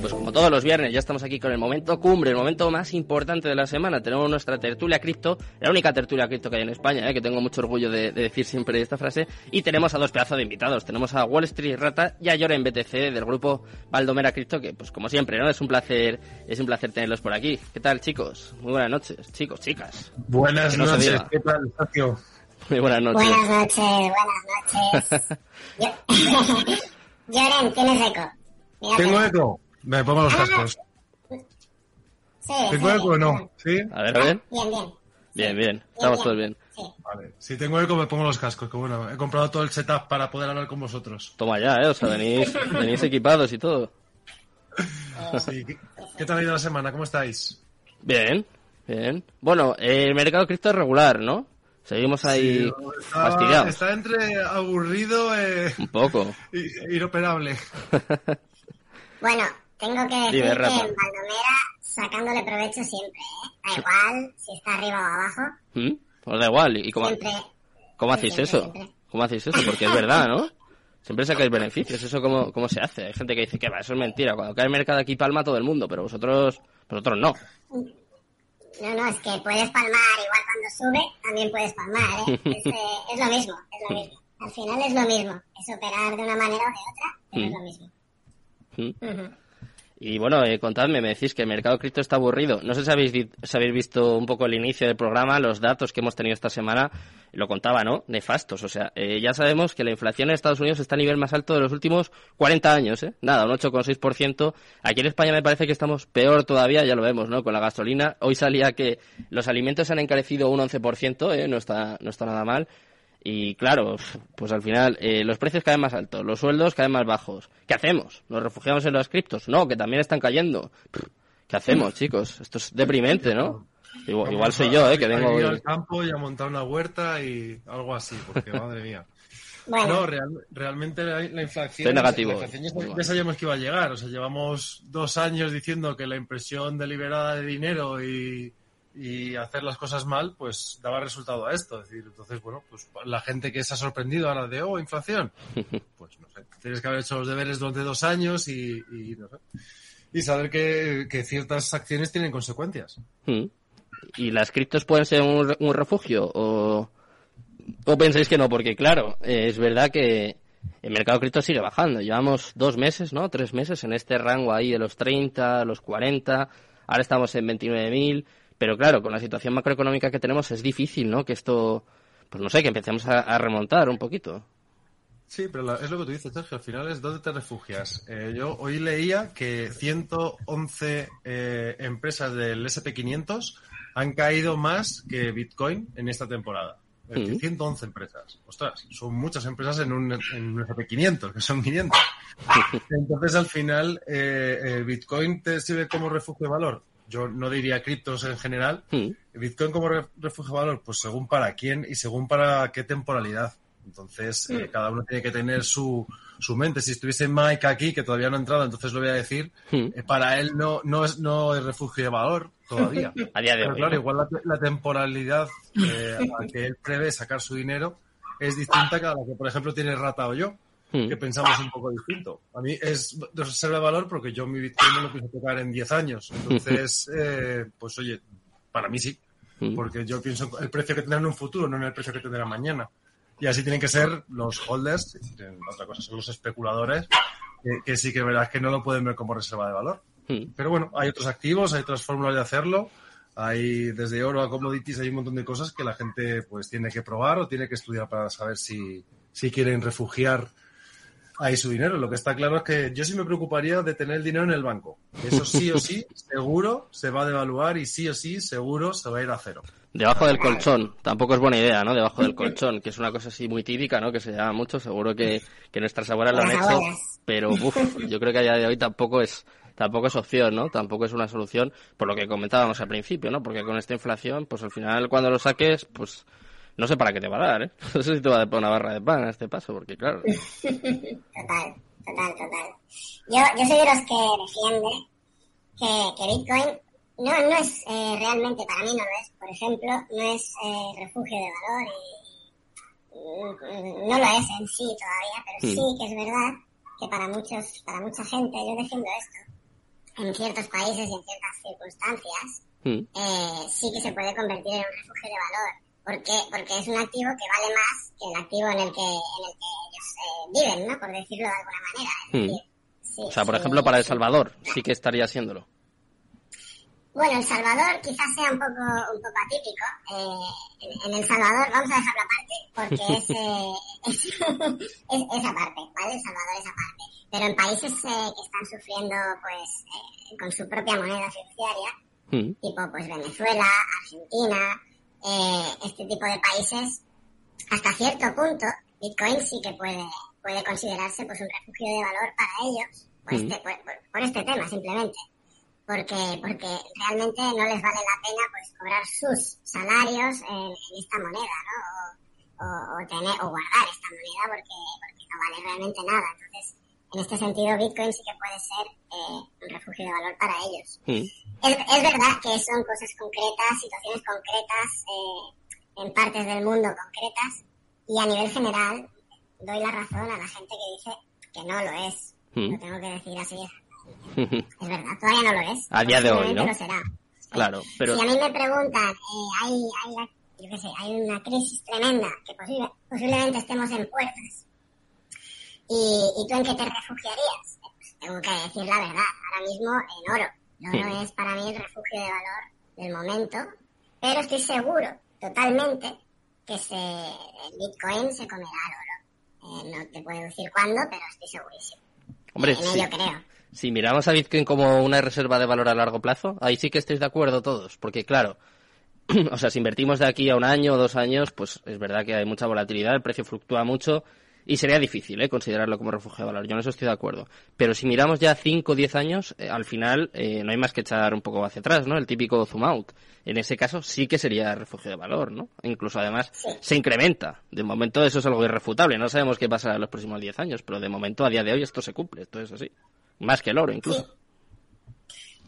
Bueno, pues como todos los viernes, ya estamos aquí con el momento cumbre, el momento más importante de la semana. Tenemos nuestra tertulia cripto, la única tertulia cripto que hay en España, ¿eh? que tengo mucho orgullo de, de, decir siempre esta frase. Y tenemos a dos pedazos de invitados. Tenemos a Wall Street Rata y a Yoren BTC del grupo Valdomera Cripto, que pues como siempre, ¿no? Es un placer, es un placer tenerlos por aquí. ¿Qué tal, chicos? Muy buenas noches, chicos, chicas. Buenas no noches, ¿qué tal, Sergio? Muy buenas noches. Buenas noches, buenas noches. Yoren, ¿tienes eco? ¿Tengo eco? Me pongo los cascos. Sí, ¿Tengo eco o no? ¿Sí? A ver, a ver. Bien, bien. Bien, bien. Estamos todos bien. Sí. Vale. Si tengo eco, me pongo los cascos. Que bueno, he comprado todo el setup para poder hablar con vosotros. Toma ya, ¿eh? O sea, venís, venís equipados y todo. Sí. ¿Qué, qué tal ha ido la semana? ¿Cómo estáis? Bien, bien. Bueno, el mercado cripto es regular, ¿no? Seguimos ahí Sí, está, fastidiados. está entre aburrido e Un poco. inoperable. Bueno, tengo que decir Dime, que Rafa. en Baldomera sacándole provecho siempre, ¿eh? Da igual si está arriba o abajo, ¿Mm? Pues da igual. ¿Y cómo, siempre... cómo hacéis siempre, eso? siempre. ¿Cómo hacéis eso? Porque es verdad, ¿no? Siempre sacáis beneficios. ¿Eso cómo, cómo se hace? Hay gente que dice que va, eso es mentira. Cuando cae el mercado aquí palma todo el mundo, pero vosotros, vosotros no. No, no, es que puedes palmar igual cuando sube, también puedes palmar, ¿eh? Es, eh, es lo mismo, es lo mismo. Al final es lo mismo. Es operar de una manera o de otra, pero es lo mismo. ¿Mm? Y bueno, eh, contadme, me decís que el mercado cripto está aburrido. No sé si habéis, si habéis visto un poco el inicio del programa, los datos que hemos tenido esta semana, lo contaba, ¿no? Nefastos. O sea, eh, ya sabemos que la inflación en Estados Unidos está a nivel más alto de los últimos 40 años, ¿eh? Nada, un 8,6%. Aquí en España me parece que estamos peor todavía, ya lo vemos, ¿no? Con la gasolina. Hoy salía que los alimentos se han encarecido un 11%, ¿eh? No está, no está nada mal. Y claro, pues al final eh, los precios caen más altos, los sueldos caen más bajos. ¿Qué hacemos? ¿Nos refugiamos en los criptos? No, que también están cayendo. ¿Qué hacemos, chicos? Esto es deprimente, ¿no? Igual, igual soy yo, ¿eh? Que A vengo... ir al campo y a montar una huerta y algo así, porque madre mía. Bueno, No, real- realmente la, la inflación. Estoy negativo. la inflación ya, ya sabíamos que iba a llegar. O sea, llevamos dos años diciendo que la impresión deliberada de dinero y, y hacer las cosas mal, pues daba resultado a esto. Es decir, entonces, bueno, pues la gente que se ha sorprendido ahora de, oh, inflación, pues no sé. Tienes que haber hecho los deberes durante dos años y, y no sé. Y saber que, que ciertas acciones tienen consecuencias. Mm. ¿Y las criptos pueden ser un, un refugio? ¿O, ¿O pensáis que no? Porque claro, es verdad que el mercado cripto sigue bajando. Llevamos dos meses, ¿no? Tres meses en este rango ahí de los 30, los 40. Ahora estamos en 29.000. Pero claro, con la situación macroeconómica que tenemos es difícil, ¿no? Que esto, pues no sé, que empecemos a, a remontar un poquito. Sí, pero la- es lo que tú dices, Sergio. Al final es dónde te refugias. Eh, yo hoy leía que 111 eh, empresas del SP500 han caído más que Bitcoin en esta temporada. Es decir, Mm. 111 empresas. Ostras, son muchas empresas en un, en un SP500, que son 500. Entonces, al final, eh, eh, Bitcoin te sirve como refugio de valor. Yo no diría criptos en general. Mm. Bitcoin como re- refugio de valor, pues según para quién y según para qué temporalidad. Entonces, eh, cada uno tiene que tener su, su mente. Si estuviese Mike aquí, que todavía no ha entrado, entonces lo voy a decir, Mm. eh, para él no, no, es, no es refugio de valor todavía. A día de Pero hoy. claro, ¿no? igual la, la temporalidad eh, a la que él prevé sacar su dinero es distinta que a la que, por ejemplo, tiene Rata o yo, Mm. que pensamos un poco distinto. A mí es de reserva de valor porque yo mi Bitcoin no lo pienso tocar en 10 años. Entonces, eh, pues oye, para mí sí, Mm. porque yo pienso en el precio que tendrá en un futuro, no en el precio que tendrá mañana. Y así tienen que ser los holders, otra cosa son los especuladores, que, que sí que verás que no lo pueden ver como reserva de valor. Pero bueno, hay otros activos, hay otras fórmulas de hacerlo. Hay desde oro a commodities, hay un montón de cosas que la gente pues tiene que probar o tiene que estudiar para saber si, si quieren refugiar ahí su dinero. Lo que está claro es que yo sí me preocuparía de tener el dinero en el banco. Eso sí o sí, seguro se va a devaluar y sí o sí, seguro se va a ir a cero. Debajo del colchón, tampoco es buena idea, ¿no? Debajo del colchón, que es una cosa así muy típica, ¿no? Que se llama mucho, seguro que, que nuestras abuelas lo han hecho, pero uf, yo creo que a día de hoy tampoco es, tampoco es opción, ¿no? Tampoco es una solución, por lo que comentábamos al principio, ¿no? Porque con esta inflación, pues al final cuando lo saques, pues no sé para qué te va a dar, ¿eh? No sé si te va a dar una barra de pan a este paso, porque claro. total, total, total. Yo, yo soy de los que defiende que, que Bitcoin no, no es eh, realmente, para mí no lo es, por ejemplo, no es eh, refugio de valor y, no lo es en sí todavía, pero Mm. sí que es verdad que para muchos, para mucha gente, yo defiendo esto, en ciertos países y en ciertas circunstancias, Mm. eh, sí que se puede convertir en un refugio de valor. ¿Por qué? Porque es un activo que vale más que el activo en el que, en el que ellos eh, viven, ¿no? Por decirlo de alguna manera. Es Mm. decir, sí, O sea, por sí, ejemplo, para El. Salvador sí que estaría siéndolo. Bueno, El Salvador quizás sea un poco, un poco atípico. Eh, en, en El Salvador, vamos a dejarlo aparte, porque es, eh, es, es, es aparte, ¿vale? El Salvador es aparte. Pero en países eh, que están sufriendo, pues, eh, con su propia moneda fiduciaria, Mm. tipo, pues, Venezuela, Argentina, eh, este tipo de países, hasta cierto punto, Bitcoin sí que puede, puede considerarse, pues, un refugio de valor para ellos, por, Mm. este, por, por- por este tema, simplemente porque porque realmente no les vale la pena pues cobrar sus salarios en, en esta moneda, ¿no? O, o, o tener o guardar esta moneda porque porque no vale realmente nada. Entonces, en este sentido, Bitcoin sí que puede ser eh, un refugio de valor para ellos. Mm. Es, es verdad que son cosas concretas, situaciones concretas, eh, en partes del mundo concretas, y a nivel general doy la razón a la gente que dice que no lo es. Mm. Lo tengo que decir así. Es verdad, todavía no lo es. A día de hoy, ¿no? lo será. Claro, pero Si a mí me preguntan, eh, hay, hay, yo qué sé, hay una crisis tremenda que posible- posiblemente estemos en puertas. ¿Y, ¿Y tú en qué te refugiarías? Pues tengo que decir la verdad, ahora mismo en oro. El oro Hmm. es para mí el refugio de valor del momento, pero estoy seguro, totalmente, que se, el Bitcoin se comerá al oro. Eh, no te puedo decir cuándo, pero estoy segurísimo. hombre, en sí. ello creo. Si miramos a Bitcoin como una reserva de valor a largo plazo, ahí sí que estáis de acuerdo todos, porque claro, o sea, si invertimos de aquí a un año o dos años, pues es verdad que hay mucha volatilidad, el precio fluctúa mucho y sería difícil ¿eh? considerarlo como refugio de valor. Yo en eso estoy de acuerdo. Pero si miramos ya 5 o 10 años, eh, al final eh, no hay más que echar un poco hacia atrás, ¿no? El típico zoom out. En ese caso sí que sería refugio de valor, ¿no? Incluso además Sí. se incrementa. De momento eso es algo irrefutable. No sabemos qué pasará en los próximos 10 años, pero de momento a día de hoy esto se cumple. Esto es así. Más que el oro incluso.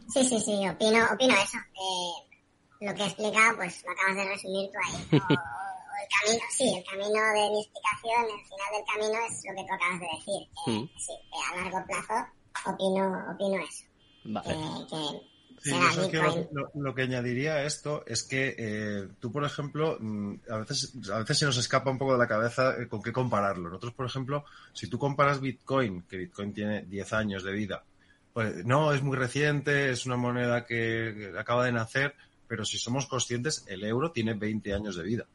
Sí, sí, sí, opino, opino eso. Eh, lo que he explicado, pues lo acabas de resumir tú ahí. O el camino, sí, el camino de mi explicación, el final del camino es lo que tú acabas de decir. Que, Mm. Sí, que a largo plazo opino, opino eso. Vale. Que, que Sí, será yo sabes que Bitcoin. lo, lo- lo que añadiría a esto es que eh, tú, por ejemplo, mm, a veces, a veces se nos escapa un poco de la cabeza eh, con qué compararlo. Nosotros, por ejemplo, si tú comparas Bitcoin, que Bitcoin tiene 10 años de vida, pues no, es muy reciente, es una moneda que, que acaba de nacer, pero si somos conscientes, el euro tiene 20 años de vida.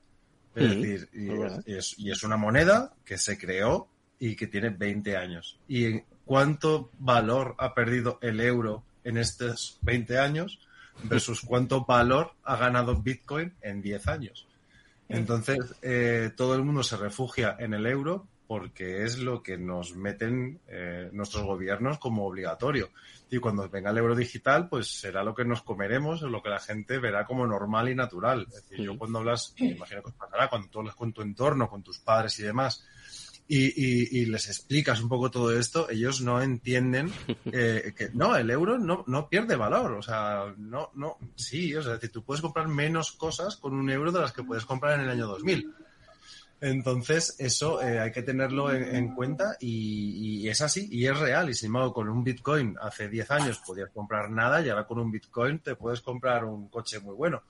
Es decir, y es verdad. y es, y es una moneda que se creó y que tiene 20 años. ¿Y cuánto valor ha perdido el euro en estos 20 años versus cuánto valor ha ganado Bitcoin en 10 años? Entonces, eh, todo el mundo se refugia en el euro porque es lo que nos meten eh, nuestros gobiernos como obligatorio. Y cuando venga el euro digital, pues será lo que nos comeremos, o lo que la gente verá como normal y natural. Es decir, yo cuando hablas, me imagino que os pasará, cuando tú hablas con tu entorno, con tus padres y demás, y, y- y les explicas un poco todo esto, ellos no entienden eh, que no, el euro no, no pierde valor. O sea, no, no, sí, o sea, es decir, tú puedes comprar menos cosas con un euro de las que puedes comprar en el año 2000. Entonces, eso eh, hay que tenerlo en, en cuenta y, y es así, y es real. Y sin embargo, con un Bitcoin hace 10 años podías comprar nada y ahora con un Bitcoin te puedes comprar un coche muy bueno.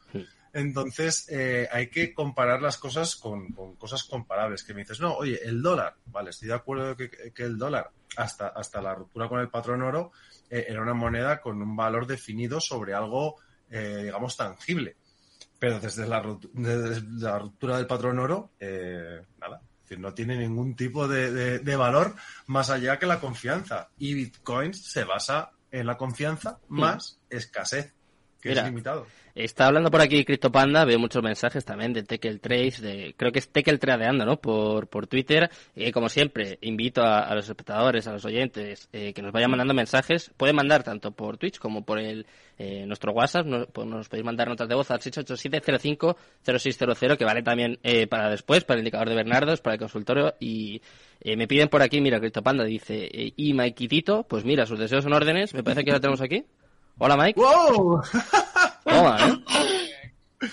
Entonces, eh, hay que comparar las cosas con, con cosas comparables. Que me dices, no, oye, el dólar, vale, estoy de acuerdo que, que el dólar, hasta, hasta la ruptura con el patrón oro, eh, era una moneda con un valor definido sobre algo, eh, digamos, tangible. Pero desde la, rut- desde la ruptura del patrón oro, eh, nada. Decir, no tiene ningún tipo de, de- de valor más allá que la confianza. Y Bitcoin se basa en la confianza más escasez, que Mira. es limitado. Está hablando por aquí CryptoPanda, veo muchos mensajes también de Tekel Trace, de, creo que es Tekel Tradeando, ¿no? Por, por Twitter. Y como siempre, invito a, a los espectadores, a los oyentes, eh, que nos vayan mandando mensajes. Pueden mandar tanto por Twitch como por el, eh, nuestro WhatsApp. Nos, pues nos podéis mandar notas de voz al 687-05-0600, que vale también eh, para después, para el indicador de Bernardos, para el consultorio. Y eh, me piden por aquí, mira, CryptoPanda dice, eh, y Maikitito, pues mira, sus deseos son órdenes. Me parece que lo tenemos aquí. Hola, Mike. ¡Wow! Toma, ¿eh?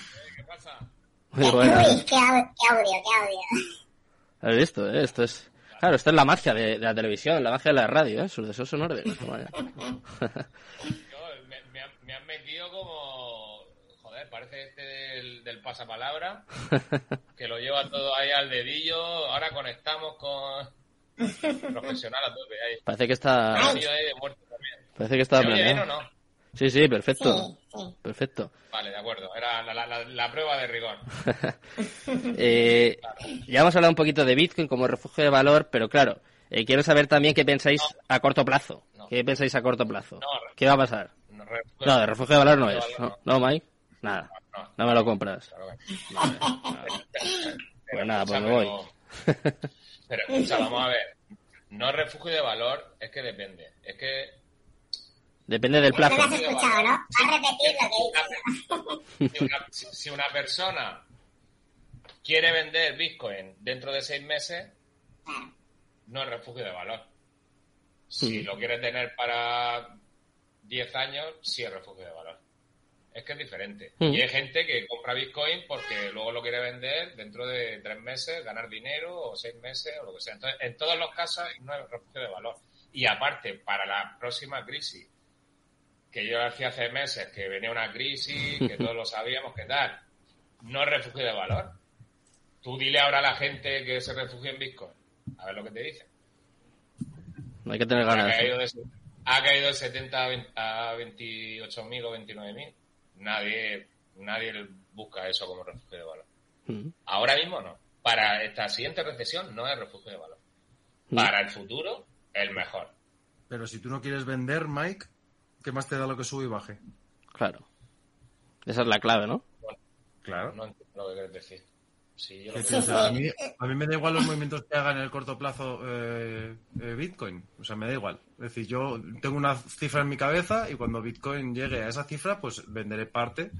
Muy buena. Uy, qué, au- qué audio, qué audio. ¿Has visto? eh? Esto es... Claro, esto es la magia de, la televisión, la magia de la radio, ¿eh? Sucesos sonores. Yo, me, me, han metido como... Joder, parece este del, del pasapalabra, que lo lleva todo ahí al dedillo. Ahora conectamos con... Profesional a tope ahí. Parece que está... Parece que está bien o no? Sí, sí, perfecto. Perfecto. Vale, de acuerdo. Era la, prueba de rigor. eh, Ya hemos hablado un poquito de Bitcoin como refugio de valor, pero claro, eh, quiero saber también qué pensáis a corto plazo. ¿Qué pensáis a corto plazo? ¿Qué va a pasar? No, de refugio de valor no es. ¿No, Mike? Nada. No, me lo compras. Pues nada, pues me voy. Pero, escucha, vamos a ver. No refugio de valor, es que depende. Es que Depende del plazo. No has escuchado, ¿no? a repetir lo que dice. Si una, persona quiere vender Bitcoin dentro de seis meses, no es refugio de valor. Si lo quiere tener para 10 años, sí es refugio de valor. Es que es diferente. Y hay gente que compra Bitcoin porque luego lo quiere vender dentro de tres meses, ganar dinero o seis meses o lo que sea. Entonces, en todos los casos no es refugio de valor. Y aparte, para la próxima crisis, que yo decía hace meses que venía una crisis, que todos lo sabíamos, que tal. No es refugio de valor. Tú dile ahora a la gente que se refugie en Bitcoin. A ver lo que te dice. No hay que tener ganas. Ha caído de, ha caído de 70 a 28.000 o 29.000. Nadie, nadie busca eso como refugio de valor. Mm. Ahora mismo no. Para esta siguiente recesión no es refugio de valor. Mm. Para el futuro, el mejor. Pero si tú no quieres vender, Mike, ¿Qué más te da lo que sube y baje? Claro. Esa es la clave, ¿no? claro. No entiendo lo que quieres decir. Sí, a, mí, a, mí, me da igual los movimientos que haga en el corto plazo eh, eh, Bitcoin. O sea, me da igual. Es decir, yo tengo una cifra en mi cabeza y cuando Bitcoin llegue a esa cifra, pues venderé parte.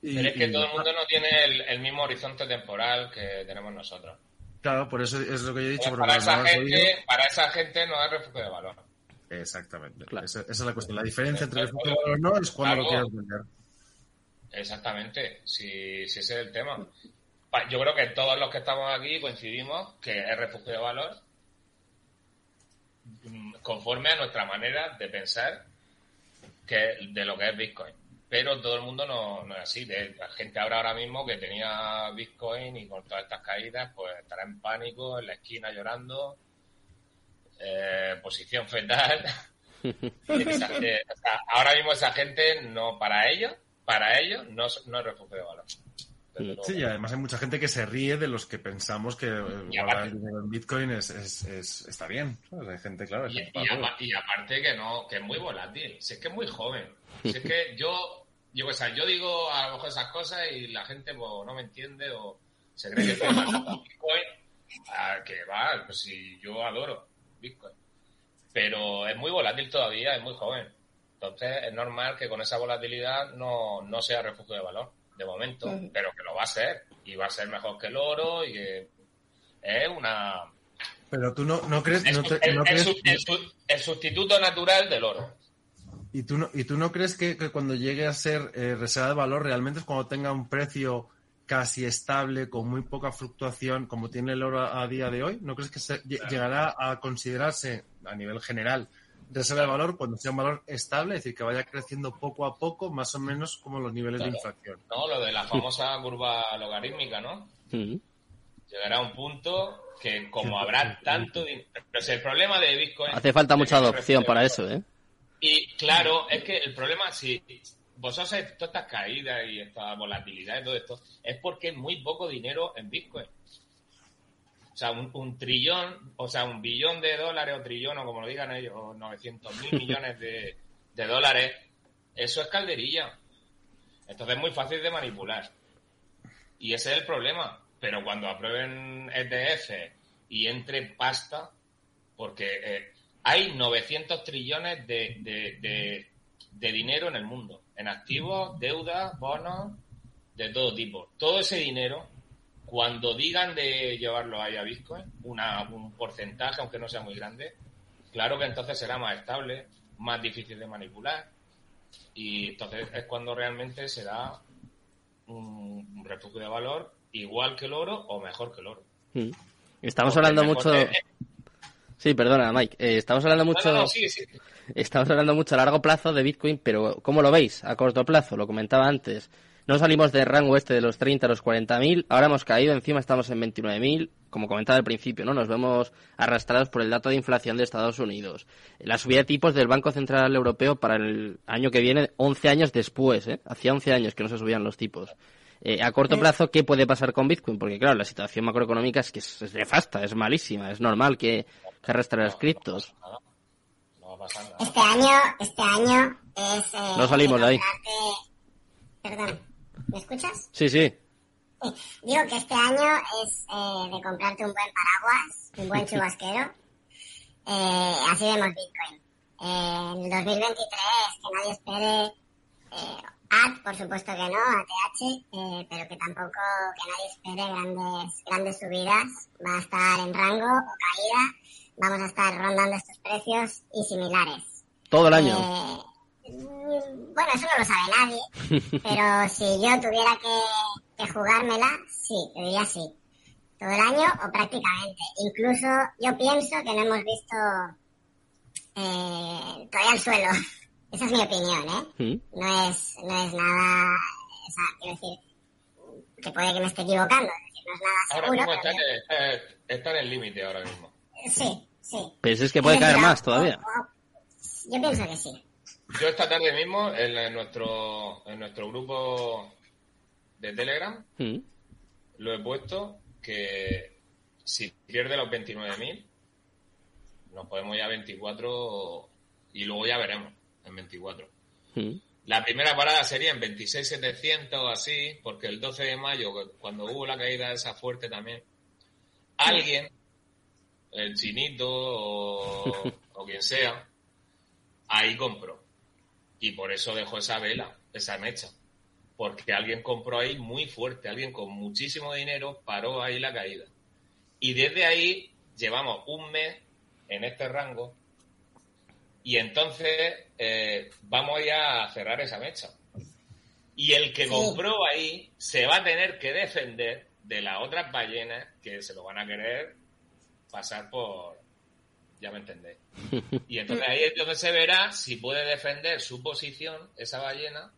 Y, Pero es que todo el mundo no tiene el, mismo horizonte temporal que tenemos nosotros. Claro, por eso es lo que yo he dicho. para, esa gente, para esa gente no hay refugio de valor. Exactamente. Esa, es la cuestión. La diferencia entre el futuro y no es cuando lo quieras vender. Exactamente, si, ese es el tema. Yo creo que todos los que estamos aquí coincidimos que es refugio de valor mm, conforme a nuestra manera de pensar que de lo que es Bitcoin. Pero todo el mundo no, no es así. La gente ahora ahora mismo que tenía Bitcoin y con todas estas caídas, pues estará en pánico, en la esquina llorando eh, posición fetal. ahora mismo esa gente no, para ellos, para ellos no, no es refugio de valor. Sí, y además hay mucha gente que se ríe de los que pensamos que guardar el dinero en Bitcoin es, es, está bien. Hay gente, claro. Y, y, aparte que no, que es muy volátil. Si es que es muy joven. Si es que yo, yo, o sea, yo digo a lo mejor esas cosas y la gente pues, no me entiende o se cree que estoy Bitcoin. Ah, que va, pues si yo adoro. Bitcoin. Pero es muy volátil todavía, es muy joven. Entonces es normal que con esa volatilidad no, no sea refugio de valor, de momento, pero que lo va a ser. Y va a ser mejor que el oro y que es una... Pero tú no, no crees... no el, sustituto natural del oro. ¿Y tú no, y tú no crees que, cuando llegue a ser eh, reserva de valor realmente es cuando tenga un precio casi estable, con muy poca fluctuación, como tiene el oro a, día de hoy? ¿No crees que se, llegará a considerarse a nivel general reserva de valor cuando sea un valor estable, es decir, que vaya creciendo poco a poco, más o menos como los niveles de inflación? No, lo de la famosa curva logarítmica, ¿no? Llegará a un punto que como habrá tanto dinero... Pero si el problema de Bitcoin... Hace falta mucha adopción para eso, ¿eh? Y claro, es que el problema, si, vosotros sabéis todas estas caídas y esta volatilidad y todo esto, es porque hay muy poco dinero en Bitcoin. O sea, un, trillón, o sea, un billón de dólares o trillón, o como lo digan ellos, o 900 mil millones de, dólares, eso es calderilla. Entonces es muy fácil de manipular. Y ese es el problema. Pero cuando aprueben ETF y entre pasta, porque eh, hay 900 trillones de, de dinero en el mundo en activos, deuda, bonos, de todo tipo. Todo ese dinero, cuando digan de llevarlo ahí a Bitcoin, una, un porcentaje, aunque no sea muy grande, claro que entonces será más estable, más difícil de manipular. Y entonces es cuando realmente será un, refugio de valor igual que el oro o mejor que el oro. Mm. Estamos hablando mucho. Sí, perdona, Mike. Eh, estamos hablando mucho. No, no, sí, sí. Estamos hablando mucho a largo plazo de Bitcoin, pero ¿cómo lo veis a corto plazo? Lo comentaba antes. No salimos del rango este de los 30 a los 40.000, ahora hemos caído, encima estamos en 29.000, como comentaba al principio, ¿no? Nos vemos arrastrados por el dato de inflación de Estados Unidos. La subida de tipos del Banco Central Europeo para el año que viene, 11 años después, ¿eh? Hacía 11 años que no se subían los tipos. Eh, a corto plazo, ¿qué puede pasar con Bitcoin? Porque claro, la situación macroeconómica es que es, es nefasta, es malísima, es normal que, que arrastre las criptos. No va a pasar nada. Este año, este año es... eh, No salimos de ahí. Perdón, ¿me escuchas? Sí, sí. Sí, digo que este año es eh, de comprarte un buen paraguas, un buen chubasquero. Eh, así vemos Bitcoin. Eh, en el 2023, que nadie espere eh, AD, por supuesto que no, ATH, eh, pero que tampoco que nadie espere grandes, grandes subidas. Va a estar en rango o caída. Vamos a estar rondando estos precios y similares. Todo el año. Eh, bueno, eso no lo sabe nadie, pero si yo tuviera que, que jugármela, sí, te diría sí. Todo el año o prácticamente. Incluso yo pienso que no hemos visto eh, todavía el suelo. Esa es mi opinión, ¿eh? ¿Mm? No es, no es nada, o sea, quiero decir, que puede que me esté equivocando, es decir, no es nada Ahora seguro, mismo está, pero en- está, está en el límite ahora mismo. sí, sí. Pero es que puede caer más todavía. Yo pienso que sí. Yo esta tarde mismo en, en nuestro en nuestro grupo de Telegram ¿Mm? lo he puesto que si pierde los 29.000 nos podemos ir a 24 y luego ya veremos en 24. ¿Mm? La primera parada sería en 26.700 o así, porque el 12 de mayo, cuando hubo la caída esa fuerte también, alguien, el chinito o, o quien sea, ahí compró. Y por eso dejó esa vela, esa mecha. Porque alguien compró ahí muy fuerte, alguien con muchísimo dinero paró ahí la caída. Y desde ahí llevamos un mes en este rango y entonces eh, vamos ya a cerrar esa mecha. Y el que Sí. compró ahí se va a tener que defender de las otras ballenas que se lo van a querer pasar por... Ya me entendéis. Y entonces ahí es donde se verá si puede defender su posición, esa ballena,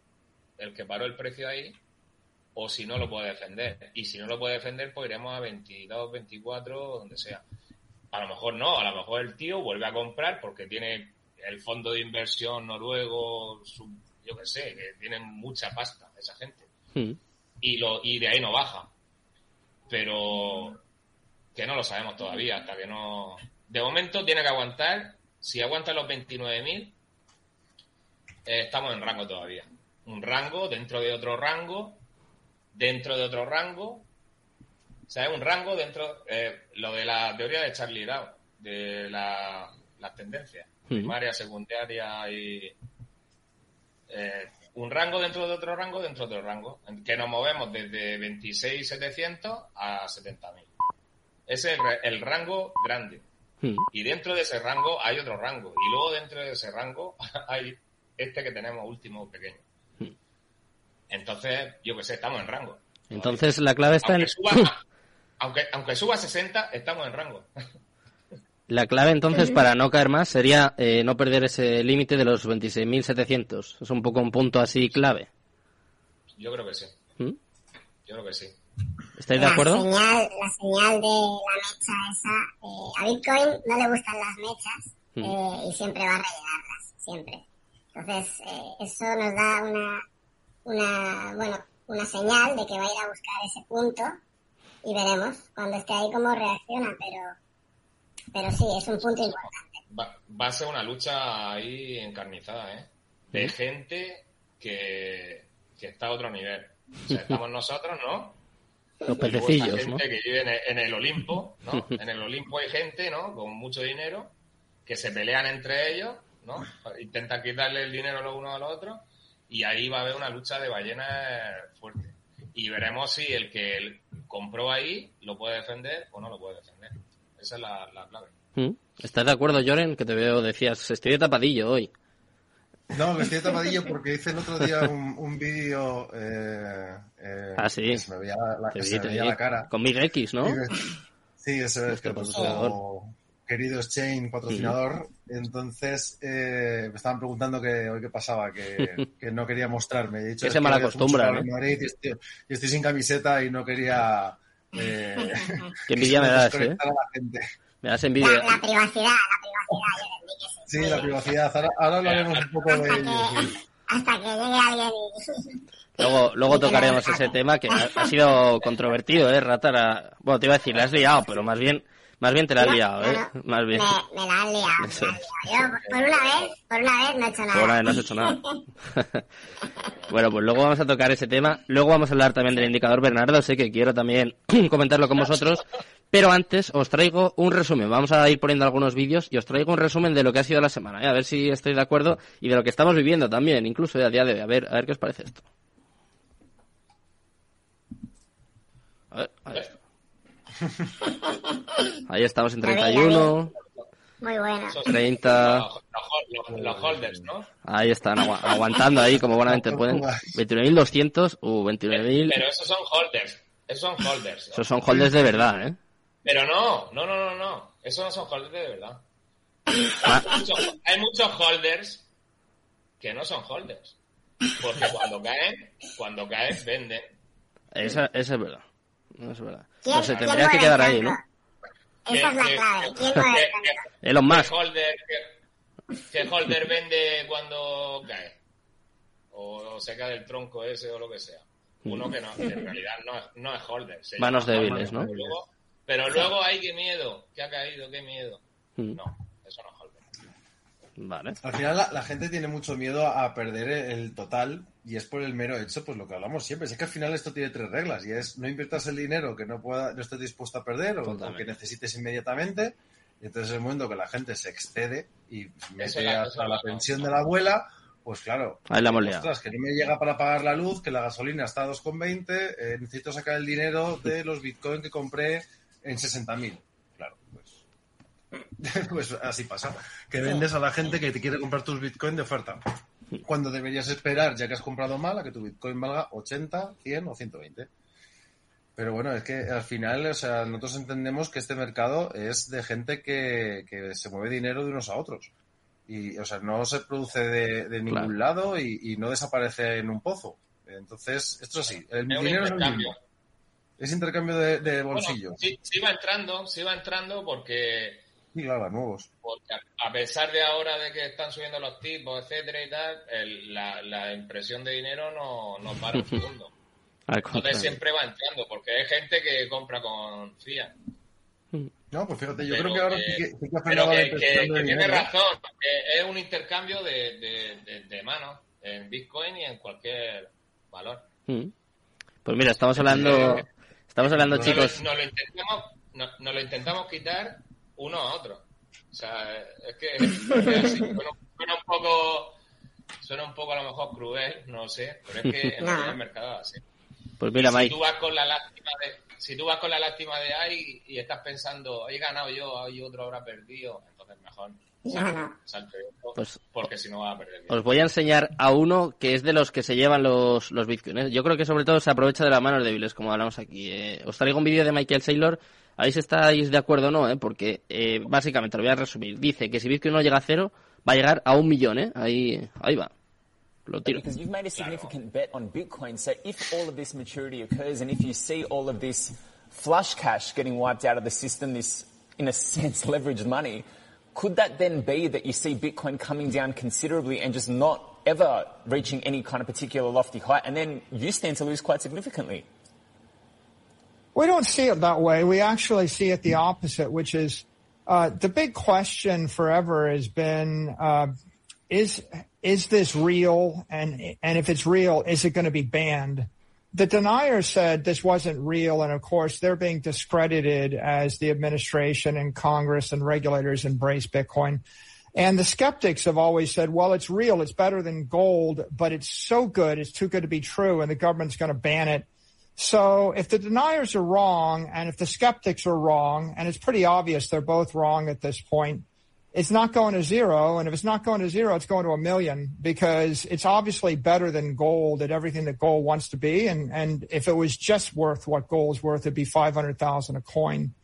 el que paró el precio ahí, o si no lo puede defender. Y si no lo puede defender, pues iremos a 22, 24, donde sea. A lo mejor no, a lo mejor el tío vuelve a comprar porque tiene el fondo de inversión noruego, su- yo qué sé, que tienen mucha pasta esa gente. ¿Mm? Y, lo, y de ahí no baja. Pero que no lo sabemos todavía, hasta que no... De momento tiene que aguantar, si aguanta los 29.000, eh, estamos en rango todavía. Un rango dentro de otro rango, dentro de otro rango, ¿sabes? Un rango dentro, eh, lo de la teoría de Charlie Dow, de la- las tendencias, primaria, secundaria y... eh, un rango dentro de otro rango dentro de otro rango, en que nos movemos desde 26.700 a 70.000. Ese es el, rango grande. ¿Mm? Y dentro de ese rango hay otro rango. Y luego dentro de ese rango hay este que tenemos último pequeño. Entonces, yo que sé, estamos en rango. Entonces la clave está en... Aunque suba, aunque, aunque suba a 60, estamos en rango. La clave entonces para no caer más sería eh, no perder ese límite de los 26.700. Es un poco un punto así clave. Yo creo que sí. ¿Mm? Yo creo que sí. ¿Estáis de la acuerdo? Señal, la señal de la mecha esa, eh, a Bitcoin no le gustan las mechas Mm. eh, y siempre va a rellenarlas, siempre. Entonces, eh, eso nos da una, una, bueno, una señal de que va a ir a buscar ese punto y veremos cuando esté ahí cómo reacciona, pero, pero sí, es un punto importante. Va, va a ser una lucha ahí encarnizada, ¿eh? De gente que, que está a otro nivel. O sea, estamos nosotros, ¿no? Los pececillos, ¿no? gente que vive en el, en el Olimpo, ¿no? En el Olimpo hay gente, ¿no? Con mucho dinero, que se pelean entre ellos, ¿no? Intentan quitarle el dinero los unos a los otros, y ahí va a haber una lucha de ballenas fuerte. Y veremos si el que compró ahí lo puede defender o no lo puede defender. Esa es la, la clave. ¿Mm? ¿Estás de acuerdo, Joren? Que te veo, decías, estoy de tapadillo hoy. No, me estoy tapadillo porque hice el otro día un, un vídeo. Eh, eh, Ah, sí. que se me veía la, Te que vi, se me te veía vi. la cara. Con Mig X, ¿no? Sí, eso es, que querido Chain, patrocinador. Entonces eh, me estaban preguntando que hoy qué pasaba, que, que no quería mostrarme. He dicho, Que es se que mala estoy, y estoy sin camiseta y no quería... Eh, Qué envidia me das, ¿eh? la. Me das La, envidia. la privacidad, la privacidad, Jeremy, que sí. Sí, la privacidad. Ahora, ahora hablaremos un poco de Hasta ello. que, sí. hasta que llegue alguien. Luego, luego tocaremos ese tema que ha, ha sido controvertido, ¿eh, Ratara? Bueno, te iba a decir, la has liado, pero más bien, más bien te la has liado, ¿eh? No, no, Más bien. Me, me la han liado, me la han liado. Yo, por una vez, por una vez no he hecho nada. Ahora no has hecho nada. bueno, pues luego vamos a tocar ese tema. Luego vamos a hablar también del indicador Bernardo. Sé que quiero también comentarlo con vosotros. Pero antes os traigo un resumen. Vamos a ir poniendo algunos vídeos y os traigo un resumen de lo que ha sido la semana. ¿eh? A ver si estoy de acuerdo y de lo que estamos viviendo también, incluso a día de hoy. A ver, a ver qué os parece esto. A ver, ahí está. Ahí estamos en 31, Muy. Esos- 30. Los, los- holders, ¿no? Ahí están, agua- aguantando ahí como buenamente pueden. 29.200, uh, 29.000. Pero esos son holders. Esos son holders. Esos son holders de verdad, ¿eh? Pero no, no, no, no, no. Esos no son holders de verdad. Ah, Hay muchos, hay muchos holders que no son holders. Porque cuando caen, cuando caen, venden. esa, esa es verdad. No es verdad. ¿Quién- No sé, quién tendrías que quedar ahí, ¿no? Esa es la ¿Qué- clave. ¿Quién? Elon ¿Qué Musk. holder, qué- qué holder vende cuando cae? O se cae del tronco ese o lo que sea. Uno que no, que en realidad no es, no es holder. se Manos débiles, ¿no? Pero luego, pero luego, ay, qué miedo, que ha caído, qué miedo. Mm. No, eso no es holder. Vale. Al final la, la gente tiene mucho miedo a perder el total y es por el mero hecho, pues lo que hablamos siempre. Es que al final esto tiene tres reglas y es no inviertas el dinero que no pueda, no estés dispuesto a perder o, que necesites inmediatamente. Y entonces en el momento que la gente se excede y mete la- hasta la la- pensión de la abuela, pues claro. Ahí la. Ostras, que no me llega para pagar la luz, que la gasolina está a 2,20, eh, necesito sacar el dinero de los bitcoins que compré en 60.000. Claro, pues pues así pasa. Que vendes a la gente que te quiere comprar tus bitcoins de oferta. Cuando deberías esperar, ya que has comprado mal, a que tu bitcoin valga 80, 100 o 120. Pero bueno, es que al final, o sea, nosotros entendemos que este mercado es de gente que, que se mueve dinero de unos a otros. Y, o sea, no se produce de, de ningún Claro. lado y, y no desaparece en un pozo. Entonces, esto es así. El Es dinero es el intercambio. mismo. Es intercambio de, de Bueno, bolsillo. sí, sí va entrando, sí va entrando porque Sí, claro, nuevos. Porque a- a pesar de ahora de que están subiendo los tipos, etcétera y tal, el- la, la impresión de dinero no, no para un segundo. Entonces siempre va entrando, porque hay gente que compra con fiat. No, pues fíjate, yo Pero creo que ahora que- sí que, sí que ha Pero que, que- impresión que de tiene dinero. razón, que es un intercambio de, de, de, de manos en Bitcoin y en cualquier valor. Mm. Pues mira, estamos hablando, estamos hablando, chicos. lo, nos lo intentamos, nos lo intentamos quitar uno a otro. O sea, es que, es así, suena, suena un poco, suena un poco a lo mejor cruel, no sé, pero es que en el mercado es así. Pues mira, si Mike. tú vas con la lástima de, si tú vas con la lástima de ay y estás pensando, he ganado yo, hay otro habrá perdido, entonces mejor salte Pues- porque si no vas a perder. Os voy a enseñar a uno que es de los que se llevan los, los bitcoins. Yo creo que sobre todo se aprovecha de las manos débiles, como hablamos aquí. eh. Os traigo un vídeo de Michael Saylor. A ver si estáis de acuerdo o no, ¿eh? porque eh, básicamente lo voy a resumir. Dice que si Bitcoin no llega a cero, va a llegar a un millón. ¿eh? Ahí, ahí va. Lo. Because you've made a significant bet on Bitcoin. So if all of this maturity occurs and if you see all of this flush cash getting wiped out of the system, this, in a sense, leveraged money, could that then be that you see Bitcoin coming down considerably and just not ever reaching any kind of particular lofty height and then you stand to lose quite significantly? We don't see it that way. We actually see it the opposite, which is uh, the big question forever has been: uh, is is this real? And and if it's real, is it going to be banned? The deniers said this wasn't real, and of course they're being discredited as the administration and Congress and regulators embrace Bitcoin. And the skeptics have always said, well, it's real, it's better than gold, but it's so good, it's too good to be true, and the government's going to ban it. So if the deniers are wrong and if the skeptics are wrong, and it's pretty obvious they're both wrong at this point, it's not going to zero. And if it's not going to zero, it's going to a million because it's obviously better than gold at everything that gold wants to be. And, and if it was just worth what gold's worth, it'd be 500,000 a coin.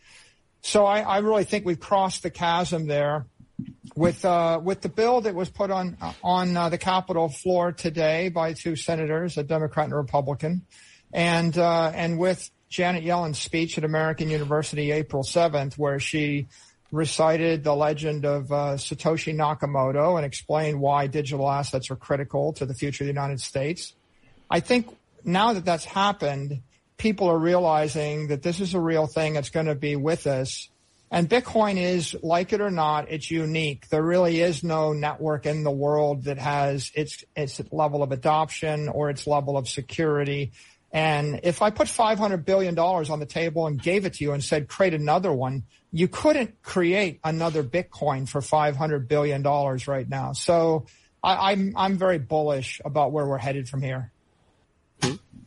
so I, I really think we've crossed the chasm there with uh, with the bill that was put on on uh, the Capitol floor today by two senators, a Democrat and a Republican, and uh, and with Janet Yellen's speech at American University April seventh, where she recited the legend of uh, Satoshi Nakamoto and explained why digital assets are critical to the future of the United States. I think now that that's happened, people are realizing that this is a real thing that's going to be with us. And Bitcoin is, like it or not, it's unique. There really is no network in the world that has its, its level of adoption or its level of security. And if I put $500 billion on the table and gave it to you and said, create another one, you couldn't create another Bitcoin for $500 billion right now. So I, I'm, I'm very bullish about where we're headed from here.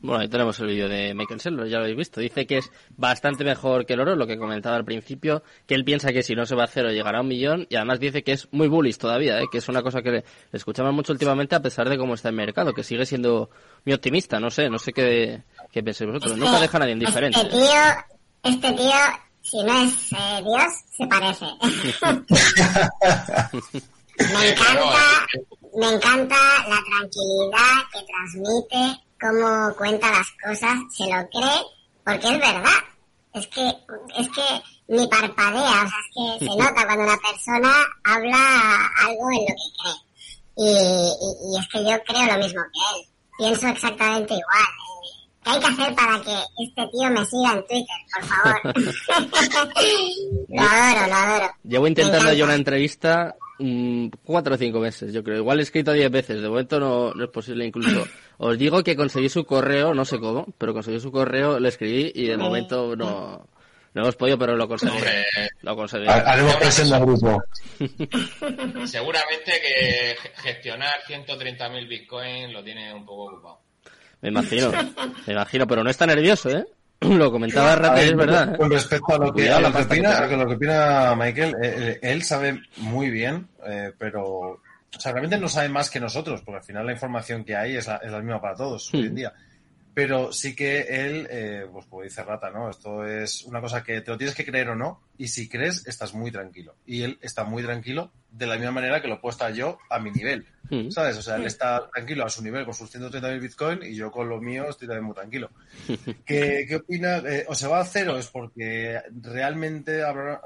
Bueno, ahí tenemos el vídeo de Michael Saylor, ya lo habéis visto. Dice que es bastante mejor que el oro, lo que comentaba al principio, que él piensa que si no se va a cero llegará a un millón y además dice que es muy bullish todavía, ¿eh? que es una cosa que le escuchamos mucho últimamente a pesar de cómo está el mercado, que sigue siendo muy optimista, no sé, no sé qué, qué pensáis vosotros. Nunca deja a nadie indiferente. Este tío, este tío, si no es eh, Dios, se parece. me encanta, me encanta la tranquilidad que transmite cómo cuenta las cosas, se lo cree, porque es verdad. Es que, es que ni parpadea, o sea, es que se nota cuando una persona habla algo en lo que cree. Y, y, y es que yo creo lo mismo que él. Pienso exactamente igual. ¿Qué hay que hacer para que este tío me siga en Twitter, por favor? lo adoro, lo adoro. Llevo intentando yo una entrevista mmm, cuatro o cinco meses, yo creo. Igual he escrito diez veces, de momento no, no es posible incluso. Os digo que conseguí su correo, no sé cómo, pero conseguí su correo, le escribí y de momento no, no hemos podido, pero lo conseguí. Hombre, Lo conseguí. Haremos presión de grupo. seguramente que ge- gestionar 130.000 bitcoins lo tiene un poco ocupado. Me imagino, me imagino, pero no está nervioso, ¿eh? Lo comentaba ver, es verdad. ¿eh? Con respecto a lo que, Cuidado a la lo que opina, lo que opina Michael, eh, eh, él sabe muy bien, eh, pero o sea, realmente no sabe más que nosotros, porque al final la información que hay es la, es la misma para todos hoy en Hmm. día. Pero sí que él, eh, pues como dice Rata, ¿no? Esto es una cosa que te lo tienes que creer o no, y si crees, estás muy tranquilo. Y él está muy tranquilo de la misma manera que lo puedo estar yo a mi nivel. Mm. ¿Sabes? O sea, él está tranquilo a su nivel con sus 130.000 Bitcoin y yo con lo mío estoy también muy tranquilo. ¿Qué, qué opina? Eh, ¿O se va a cero? Es porque realmente habrá,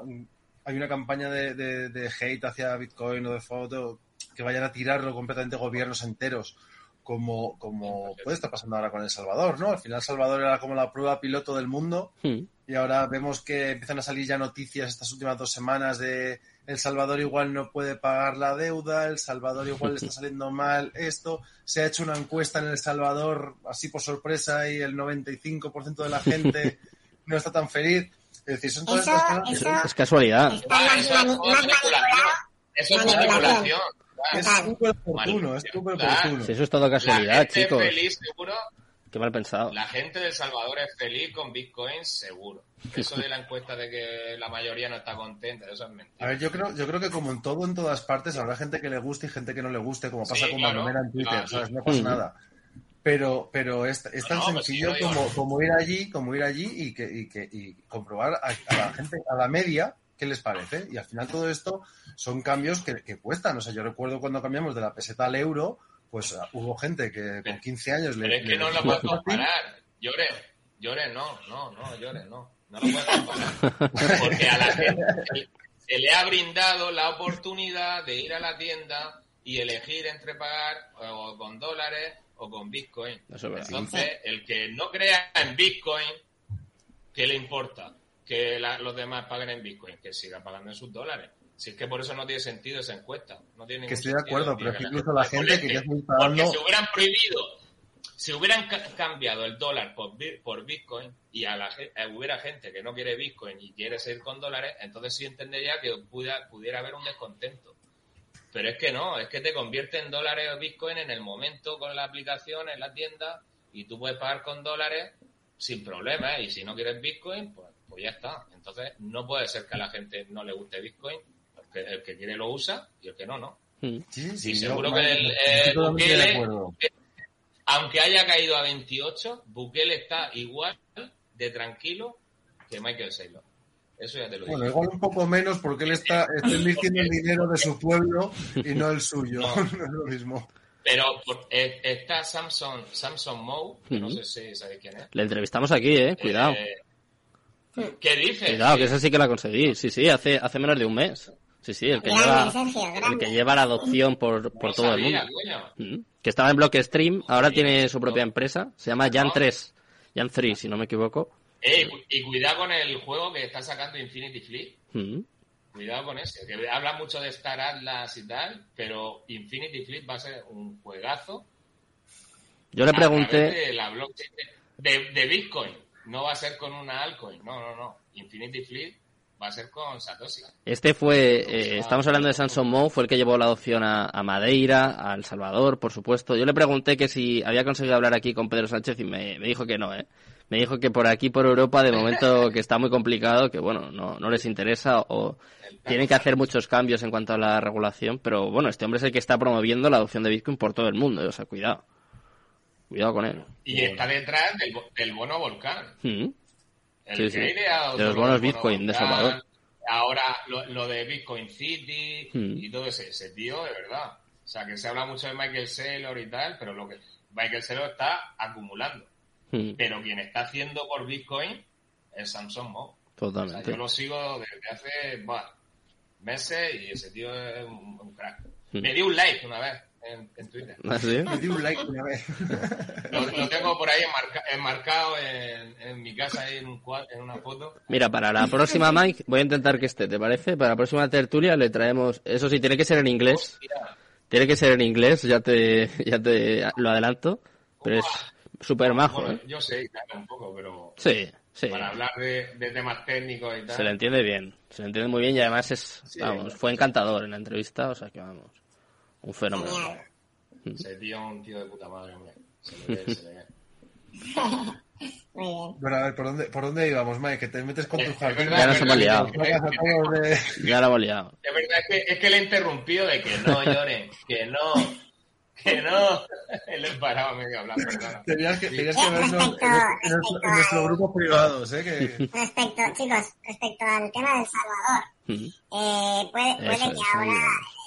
hay una campaña de, de- de hate hacia Bitcoin o de foto que vayan a tirarlo completamente gobiernos enteros, como, como puede estar pasando ahora con El Salvador, ¿no? Al final El Salvador era como la prueba piloto del mundo Mm. y ahora vemos que empiezan a salir ya noticias estas últimas dos semanas de El Salvador igual no puede pagar la deuda, El Salvador igual le está saliendo mal esto. Se ha hecho una encuesta en El Salvador así por sorpresa y el 95% de la gente no está tan feliz. Es decir, son todas Eso, estas cosas. eso Es casualidad. está más, eso mani- es más manipulado. Eso es Manipulación. Es súper oportuno, es súper oportuno. Si eso es todo La casualidad, gente chicos. feliz, seguro. Qué mal pensado. La gente de El Salvador es feliz con Bitcoin, seguro. Eso de la encuesta de que la mayoría no está contenta, eso es A mentira. ver, yo creo, yo creo que como en todo, en todas partes, habrá gente que le guste y gente que no le guste, como pasa Sí, con claro, Manomera en Twitter, claro. ¿sabes? No pasa Mm. nada. Pero, pero es, es tan No, pues sencillo como, como ir allí, como ir allí y que, y que y comprobar a, a la gente, a la media, qué les parece. Y al final todo esto son cambios que, que cuestan. O sea, yo recuerdo cuando cambiamos de la peseta al euro, pues uh, hubo gente que con 15 años le. Pero es que no lo puedes comparar. Llore, llore, no, no, no, llore, no. No lo puedes comparar. Porque a la gente se- se le ha brindado la oportunidad de ir a la tienda y elegir entre pagar o con dólares o con Bitcoin. Eso es verdad. Entonces, el que no crea en Bitcoin, ¿qué le importa? Que la- los demás paguen en Bitcoin, que siga pagando en sus dólares. Si es que por eso no tiene sentido esa encuesta. No tiene Que estoy de acuerdo, pero es que incluso la gente que ya está Porque pagando- si hubieran prohibido, si hubieran ca- cambiado el dólar por, bi- por Bitcoin y a la, eh, hubiera gente que no quiere Bitcoin y quiere seguir con dólares, entonces sí entendería que pudiera, pudiera haber un descontento. Pero es que no, es que te convierte en dólares o Bitcoin en el momento con la aplicación, en la tienda, y tú puedes pagar con dólares sin problema, ¿eh? y si no quieres Bitcoin, pues, pues ya está. Entonces no puede ser que a la gente no le guste Bitcoin, el que quiere lo usa y el que no, no. Mm. Sí, sí, Y seguro que el, eh, Bukele, acuerdo. aunque haya caído a 28, Bukele está igual de tranquilo que Michael Saylor. Eso ya te lo digo. Bueno, igual un poco menos porque él está, está invirtiendo el dinero de su pueblo y no el suyo. No, es lo mismo. Pero por- eh, está Samsung, Samsung Mo, que no sé si sabéis quién es. Le entrevistamos aquí, eh. Cuidado. Eh, ¿Qué dices? Cuidado, que esa sí que la conseguí. Sí, sí, hace, hace menos de un mes. Sí, sí, el que Grande, lleva, Sergio, el que lleva la adopción por, por No todo el mundo. coño. Mm. Que estaba en Blockstream, ahora tiene su propia empresa. Se llama Jan 3. Jan 3, si no me equivoco. Eh, cu- y cuidado con el juego que está sacando Infinity Fleet. Mm. Cuidado con ese, que habla mucho de Star Atlas y tal, pero Infinity Fleet va a ser un juegazo. Yo le pregunté, De, la blockchain de- de Bitcoin. No va a ser con una altcoin. No, no, no. Infinity Fleet va a ser con Satoshi. este fue, eh, estamos hablando de Samsung Mo, fue el que llevó la adopción a, a Madeira, a El Salvador, por supuesto. Yo le pregunté que si había conseguido hablar aquí con Pedro Sánchez y me, me dijo que no, ¿eh? Me dijo que por aquí, por Europa, de momento que está muy complicado, que bueno, no, no les interesa o tienen que hacer muchos cambios en cuanto a la regulación, pero bueno, este hombre es el que está promoviendo la adopción de Bitcoin por todo el mundo, ¿eh? o sea, cuidado. Cuidado con él. Y está detrás del, del bono volcán. Mm. El Sí, sí. que idea De los bonos bono Bitcoin de Salvador. Ahora lo, lo de Bitcoin City Hmm. y todo ese, ese tío, de verdad. O sea, que se habla mucho de Michael Saylor y tal, pero lo que Michael Saylor está acumulando. Mm. Pero quien está haciendo por Bitcoin es Samsung Mo. O sea, Totalmente. yo lo sigo desde hace meses y ese tío es un, un crack. Hmm. Me dio un like una vez en, en Twitter. ¿Ah, sí? Me di un like una vez. Lo, lo tengo por ahí enmarca- enmarcado en, en mi casa ahí en, un cuad- en una foto. Mira, para la próxima, Mike, voy a intentar que esté, ¿te parece? Para la próxima tertulia le traemos, eso sí, tiene que ser en inglés. Hostia. Tiene que ser en inglés, ya te, ya te lo adelanto. Pero es súper majo, Bueno, ¿eh? yo sé, claro, un poco, pero Sí, sí. para hablar de, de temas técnicos y tal. Se le entiende bien. Se le entiende muy bien y además es, vamos, fue encantador en la entrevista, o sea que vamos, un fenómeno. Genial. Ese tío es un tío de puta madre, hombre. Se le ve, se le ve. Muy bien. Bueno, a ver, ¿por dónde, ¿por dónde íbamos, Mike? Que te metes con tus verdad, jardines. Ya nos hemos liado. Ya la hemos liado. Es verdad es que, es que le he interrumpido de que no lloren, que no, que no. Él es parado medio hablando, perdona. Tenías que, tenías que Eh, vernos en, respecto- en nuestro- grupos privados, ¿eh? Que, Respecto, chicos, respecto al tema del Salvador, eh, puede, puede Eso, que eso, ahora,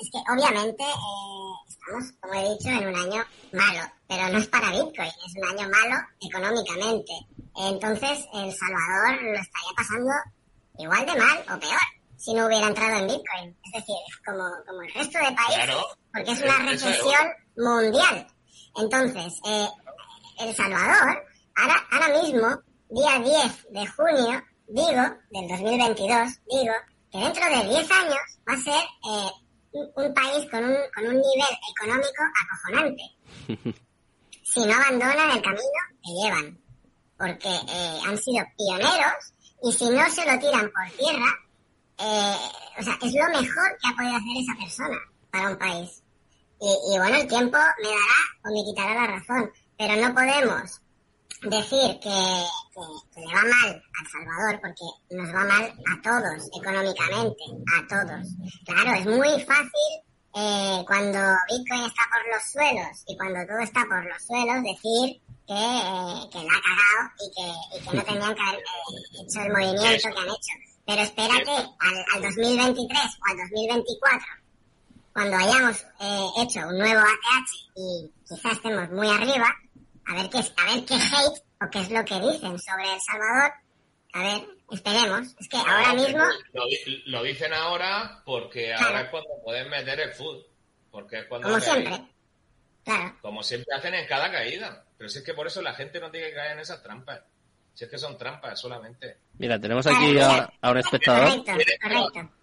es que obviamente eh, estamos, como he dicho, en un año malo, pero no es para Bitcoin, es un año malo económicamente. Entonces, El Salvador lo estaría pasando igual de mal o peor si no hubiera entrado en Bitcoin. Es decir, como, como el resto de países, Claro. porque es una Eso es. Mundial. Entonces, eh, El Salvador, ahora, ahora mismo, día 10 de junio, digo, del 2022, digo, que dentro de 10 años va a ser eh, un, un país con un, con un nivel económico acojonante. si no abandonan el camino que llevan. Porque eh, han sido pioneros y si no se lo tiran por tierra, eh, o sea, es lo mejor que ha podido hacer esa persona para un país. Y, y bueno, el tiempo me dará o me quitará la razón, pero no podemos decir que, que, que le va mal a El Salvador porque nos va mal a todos económicamente, a todos. Claro, es muy fácil eh, cuando Bitcoin está por los suelos y cuando todo está por los suelos decir que, eh, que la ha cagado y que, y que no tenían que haber eh, hecho el movimiento que han hecho. Pero espérate al, al 2023 o al 2024 cuando hayamos eh, hecho un nuevo ATH y quizás estemos muy arriba, a ver qué, a ver qué hate o qué es lo que dicen sobre El Salvador. A ver, esperemos. Es que ahora No, mismo, Lo, di- lo dicen ahora porque ahora es cuando pueden meter el food. Porque es cuando como siempre, claro. como siempre hacen en cada caída. Pero si es que por eso la gente no tiene que caer en esas trampas. Si es que son trampas solamente. Mira, tenemos aquí a, a un espectador. Correcto, correcto.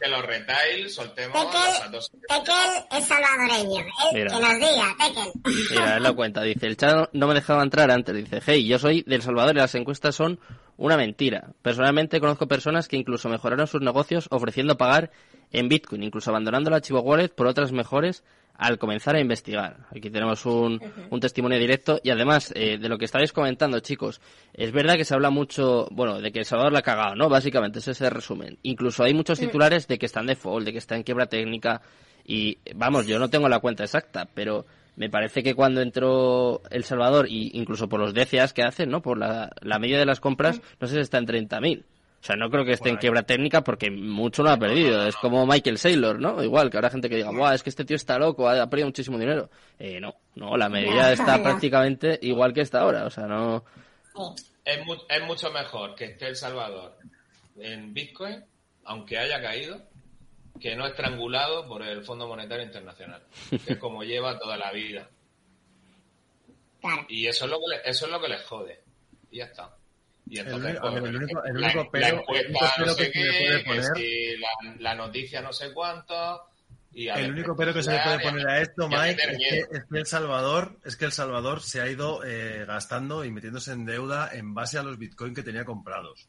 De los, retail soltemos las Tekel, dos. Tekel es salvadoreño. Él, Mira. que nos diga, Tekel. Mira, él lo cuenta. Dice, el chat no me dejaba entrar antes. Dice, hey, yo soy del Salvador y las encuestas son una mentira. Personalmente conozco personas que incluso mejoraron sus negocios ofreciendo pagar en Bitcoin, incluso abandonando la Chivo Wallet por otras mejores al comenzar a investigar. Aquí tenemos un, un testimonio directo y además eh, de lo que estabais comentando, chicos, es verdad que se habla mucho, bueno, de que El Salvador la ha cagado, ¿no? Básicamente, ese es el resumen. Incluso hay muchos titulares de que está en default, de que está en quiebra técnica y, vamos, yo no tengo la cuenta exacta, pero me parece que cuando entró El Salvador, y incluso por los DCAs que hacen, ¿no? Por la, la media de las compras, no sé si está en 30.000. O sea, no creo que esté en quiebra técnica porque mucho lo ha perdido. Es como Michael Saylor, ¿no? Igual, que habrá gente que diga, Buah, es que este tío está loco, ha perdido muchísimo dinero. Eh, no, no, la medida está prácticamente igual que está ahora. O sea, no. Es, es mucho mejor que esté El Salvador en Bitcoin, aunque haya caído, que no estrangulado por el Fondo Monetario Internacional, que es como lleva toda la vida. Y eso es lo que eso es lo que les jode. Y ya está. Y entonces, pues, el, único, el único la, encuesta no sé qué, que si la, la, noticia no sé cuánto. Y el único pero que se le puede poner a esto, Mike, es que, es que, El Salvador, es que El Salvador se ha ido eh, gastando y metiéndose en deuda en base a los bitcoins que tenía comprados.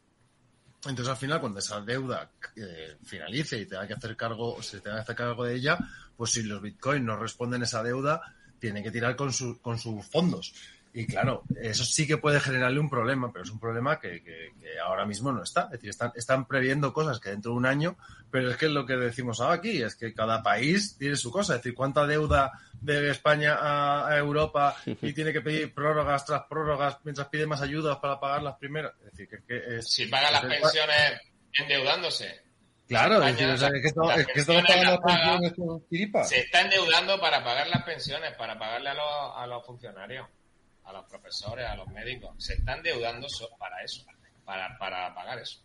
Entonces al final cuando esa deuda eh, finalice y tenga que hacer cargo, se tenga que hacer cargo de ella, pues si los bitcoins no responden a esa deuda, tienen que tirar con, su, con sus fondos. Y claro, eso sí que puede generarle un problema, pero es un problema que, que, ahora mismo no está. Es decir, están, están previendo cosas que dentro de un año, pero es que lo que decimos aquí es que cada país tiene su cosa. Es decir, cuánta deuda debe España a, Europa y tiene que pedir prórrogas tras prórrogas mientras pide más ayudas para pagar las primeras. Es decir, que, es, si paga las pensiones endeudándose. Claro, es, decir, es que, esto, es que esto las pensiones Se está endeudando para pagar las pensiones, para pagarle a los, a los funcionarios a los profesores, a los médicos. Se están deudando para eso, para, para pagar eso.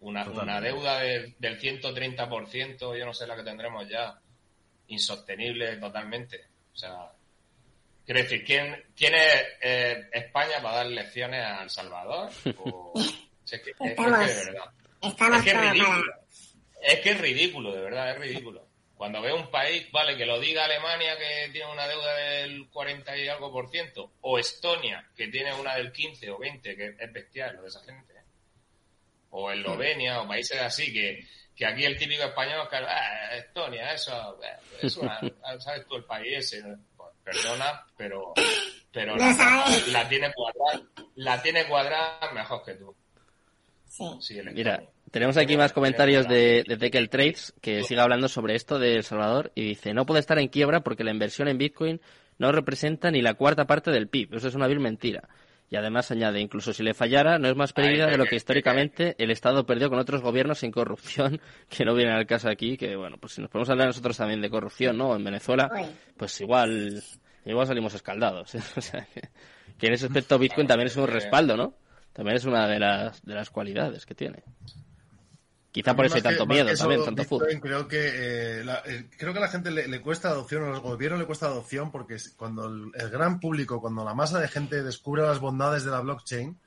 Una, una deuda del, del 130%, yo no sé la que tendremos ya, insostenible totalmente. O sea, quiero decir, ¿quién, quién es eh, España para dar lecciones a El Salvador? es, que, es, ridículo. Es que es ridículo, de verdad, es ridículo. Cuando veo un país, vale, que lo diga Alemania que tiene una deuda del 40 y algo por ciento, o Estonia que tiene una del 15 o 20, que es bestial lo de esa gente, o Eslovenia o países así, que, que aquí el típico español, que, ah, Estonia, eso, eh, es una, ¿sabes tú el país ese? Pues, perdona, pero, pero la, tiene cuadrada, la tiene cuadrada mejor que tú. Sí. Mira, tenemos aquí más comentarios de, de Tekel Trades que sigue hablando sobre esto de El Salvador y dice, no puede estar en quiebra porque la inversión en Bitcoin no representa ni la cuarta parte del PIB. Eso es una vil mentira. Y además añade, incluso si le fallara, no es más pérdida de lo que históricamente el Estado perdió con otros gobiernos sin corrupción, que no vienen al caso aquí, que bueno, pues si nos podemos hablar nosotros también de corrupción, ¿no? En Venezuela, pues igual, igual salimos escaldados. ¿eh? O sea, que, que en ese aspecto Bitcoin también es un respaldo, ¿no? También es una de las, de las cualidades que tiene. Quizá por eso hay tanto miedo también, tanto fútbol. Creo que, eh, la, eh, creo que a la gente le, cuesta adopción, a los gobiernos le cuesta adopción, porque cuando el, gran público, cuando la masa de gente descubre las bondades de la blockchain,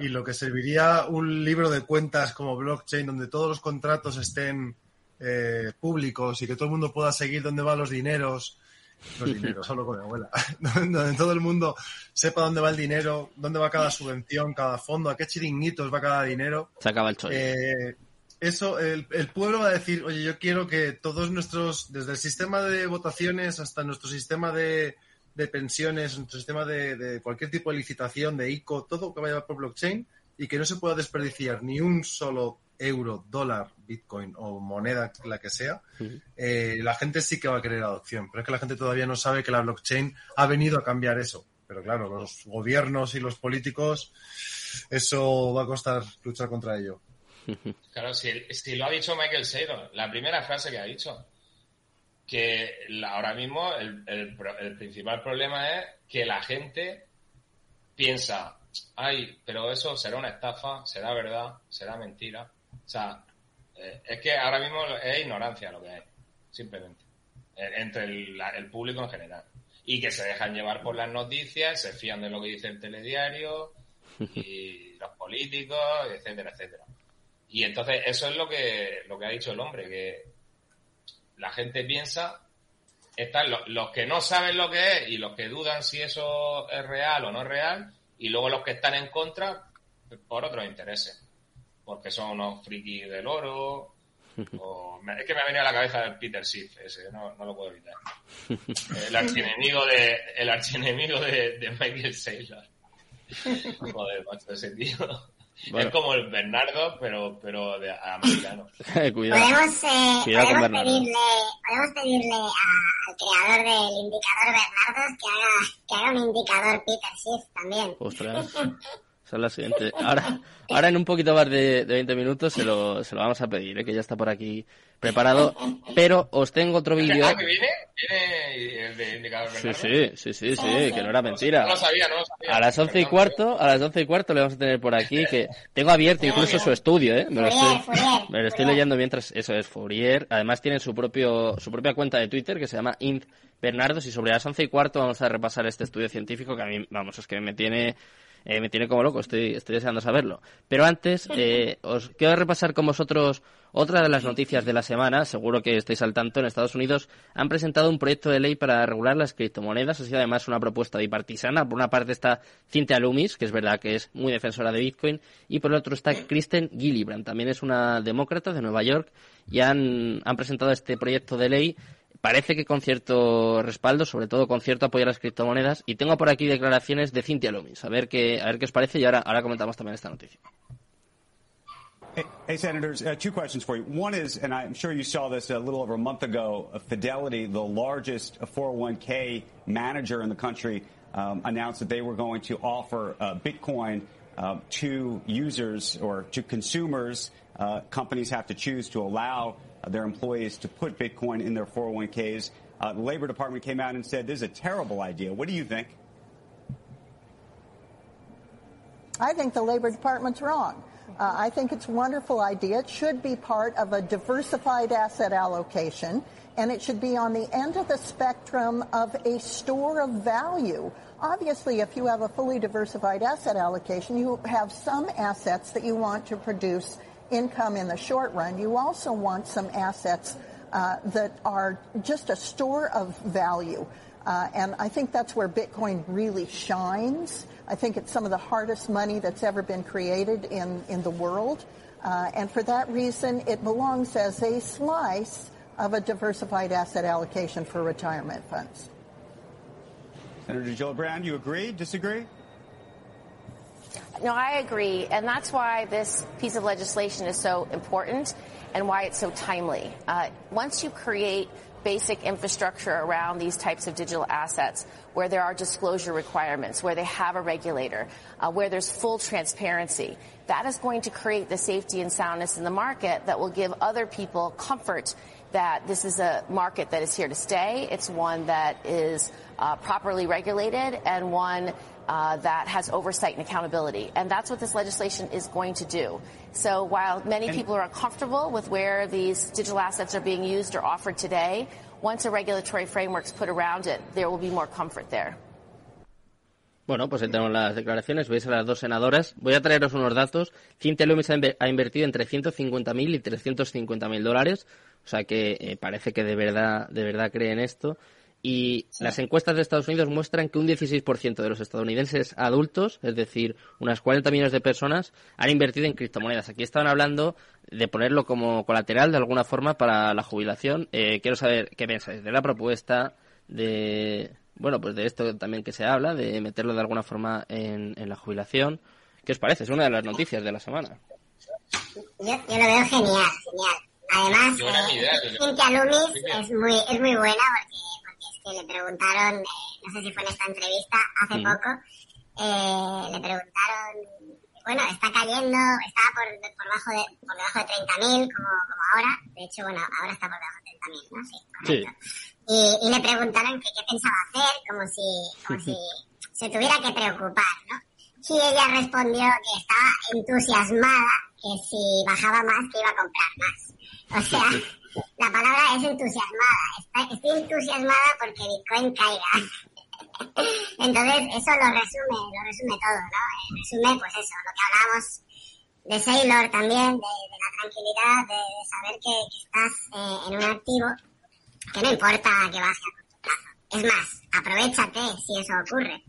y lo que serviría un libro de cuentas como blockchain, donde todos los contratos estén eh, públicos y que todo el mundo pueda seguir dónde van los dineros, los dineros, hablo con mi abuela, donde todo el mundo sepa dónde va el dinero, dónde va cada subvención, cada fondo, a qué chiringuitos va cada dinero. Se acaba el chollo eso, el, pueblo va a decir, oye, yo quiero que todos nuestros, desde el sistema de votaciones hasta nuestro sistema de, pensiones, nuestro sistema de, cualquier tipo de licitación, de ICO, todo que vaya por blockchain y que no se pueda desperdiciar ni un solo euro, dólar, bitcoin o moneda, la que sea, eh, la gente sí que va a querer adopción. Pero es que la gente todavía no sabe que la blockchain ha venido a cambiar eso. Pero claro, los gobiernos y los políticos, eso va a costar luchar contra ello. Claro, si, lo ha dicho Michael Saylor, la primera frase que ha dicho, que ahora mismo el, principal problema es que la gente piensa, ay, pero eso será una estafa, será verdad, será mentira. O sea, eh, es que ahora mismo es ignorancia lo que hay, simplemente, entre el, público en general. Y que se dejan llevar por las noticias, se fían de lo que dice el telediario y los políticos, etcétera, etcétera. Y entonces eso es lo que, lo que ha dicho el hombre, que la gente piensa, están los, que no saben lo que es y los que dudan si eso es real o no es real, y luego los que están en contra por otros intereses, porque son unos frikis del oro, o, es que me ha venido a la cabeza el Peter Schiff, ese, no, no lo puedo evitar. El archienemigo de, el archienemigo de, de Michael Saylor. Joder, macho, ese tío. Es como el Bernardo, pero, pero de americano. Cuidado. Podemos, eh, podemos, pedirle, podemos pedirle al creador del indicador Bernardo que haga, que haga un indicador Peter Schiff también. Ostras. Esa es la siguiente. Ahora, ahora en un poquito más de, de 20 minutos se lo, se lo vamos a pedir, ¿eh? que ya está por aquí preparado. Pero os tengo otro vídeo. Ah, que viene, viene el de indicador Sí, sí, sí, sí, sí, que no era mentira. No lo sabía, no lo sabía. A las once y cuarto, a las once y cuarto le vamos a tener por aquí que tengo abierto incluso su estudio, ¿eh? Me lo estoy, me lo estoy leyendo mientras, eso es Fourier. Además tiene su propio, su propia cuenta de Twitter que se llama Int Bernardos y sobre las once y cuarto vamos a repasar este estudio científico que a mí, vamos, es que me tiene, eh, me tiene como loco, estoy, estoy deseando saberlo. Pero antes, eh, os quiero repasar con vosotros otra de las noticias de la semana. Seguro que estáis al tanto. En Estados Unidos han presentado un proyecto de ley para regular las criptomonedas. Ha sido además una propuesta bipartisana. Por una parte está Cynthia Loomis, que es verdad que es muy defensora de Bitcoin, y por el otro está Kristen Gillibrand. También es una demócrata de Nueva York y han, han presentado este proyecto de ley Parece que con cierto respaldo, sobre todo con cierto apoyo a las criptomonedas. Y tengo por aquí declaraciones de Cynthia Loomis. A ver qué, a ver qué os parece y ahora, ahora comentamos también esta noticia. Hey, hey, senators, uh, two questions for you. One is, and I'm sure you saw this a little over a month ago, uh, Fidelity, the largest 401k manager in the country, um, announced that they were going to offer uh, Bitcoin uh, to users or to consumers. Uh, companies have to choose to allow their employees to put Bitcoin in their 401ks. Uh, the Labor Department came out and said this is a terrible idea. What do you think? I think the Labor Department's wrong. Uh, I think it's a wonderful idea. It should be part of a diversified asset allocation, and it should be on the end of the spectrum of a store of value. Obviously, if you have a fully diversified asset allocation, you have some assets that you want to produce income in the short run. You also want some assets uh, that are just a store of value. Uh, and I think that's where Bitcoin really shines. I think it's some of the hardest money that's ever been created in, in the world. Uh, and for that reason, it belongs as a slice of a diversified asset allocation for retirement funds. Senator Gillibrand, you agree? Disagree? No, I agree, and that's why this piece of legislation is so important and why it's so timely. Uh, once you create basic infrastructure around these types of digital assets, where there are disclosure requirements, where they have a regulator, uh, where there's full transparency, that is going to create the safety and soundness in the market that will give other people comfort that this is a market that is here to stay. It's one that is uh, properly regulated and one uh, that has oversight and accountability. And that's what this legislation is going to do. So while many people are uncomfortable with where these digital assets are being used or offered today, once a regulatory framework is put around it, there will be more comfort there. Bueno, pues ahí tenemos las declaraciones. Veis a las dos senadoras. Voy a traeros unos datos. Cynthia Loomis ha inver- ha invertido entre 150.000 y 350.000 dólares. O sea que eh, parece que de verdad, de verdad cree en esto. Y las encuestas de Estados Unidos muestran que un 16% de los estadounidenses adultos, es decir, unas 40 millones de personas, han invertido en criptomonedas. Aquí estaban hablando de ponerlo como colateral de alguna forma para la jubilación. Eh, quiero saber qué pensáis de la propuesta, de bueno, pues de esto también que se habla, de meterlo de alguna forma en, en la jubilación. ¿Qué os parece? Es una de las noticias de la semana. Yo, yo lo veo genial, genial. Además, eh, Loomis es muy, es muy buena porque, que le preguntaron, eh, no sé si fue en esta entrevista hace Mm. poco, eh, le preguntaron, bueno, está cayendo, está por, por, bajo de, por debajo de 30.000 como, como ahora, de hecho, bueno, ahora está por debajo de 30.000, ¿no? Sí, Sí. correcto. Y, y le preguntaron que qué pensaba hacer, como si, como si se tuviera que preocupar, ¿no? Y ella respondió que estaba entusiasmada, que si bajaba más, que iba a comprar más. O sea, la palabra es entusiasmada. Estoy entusiasmada porque Bitcoin caiga. Entonces, eso lo resume, lo resume todo, ¿no? Eh, Resume, pues eso, lo que hablábamos de Sailor también, de, de la tranquilidad, de, de saber que, que estás eh, en un activo que no importa que baje a corto plazo. Es más, aprovechate si eso ocurre.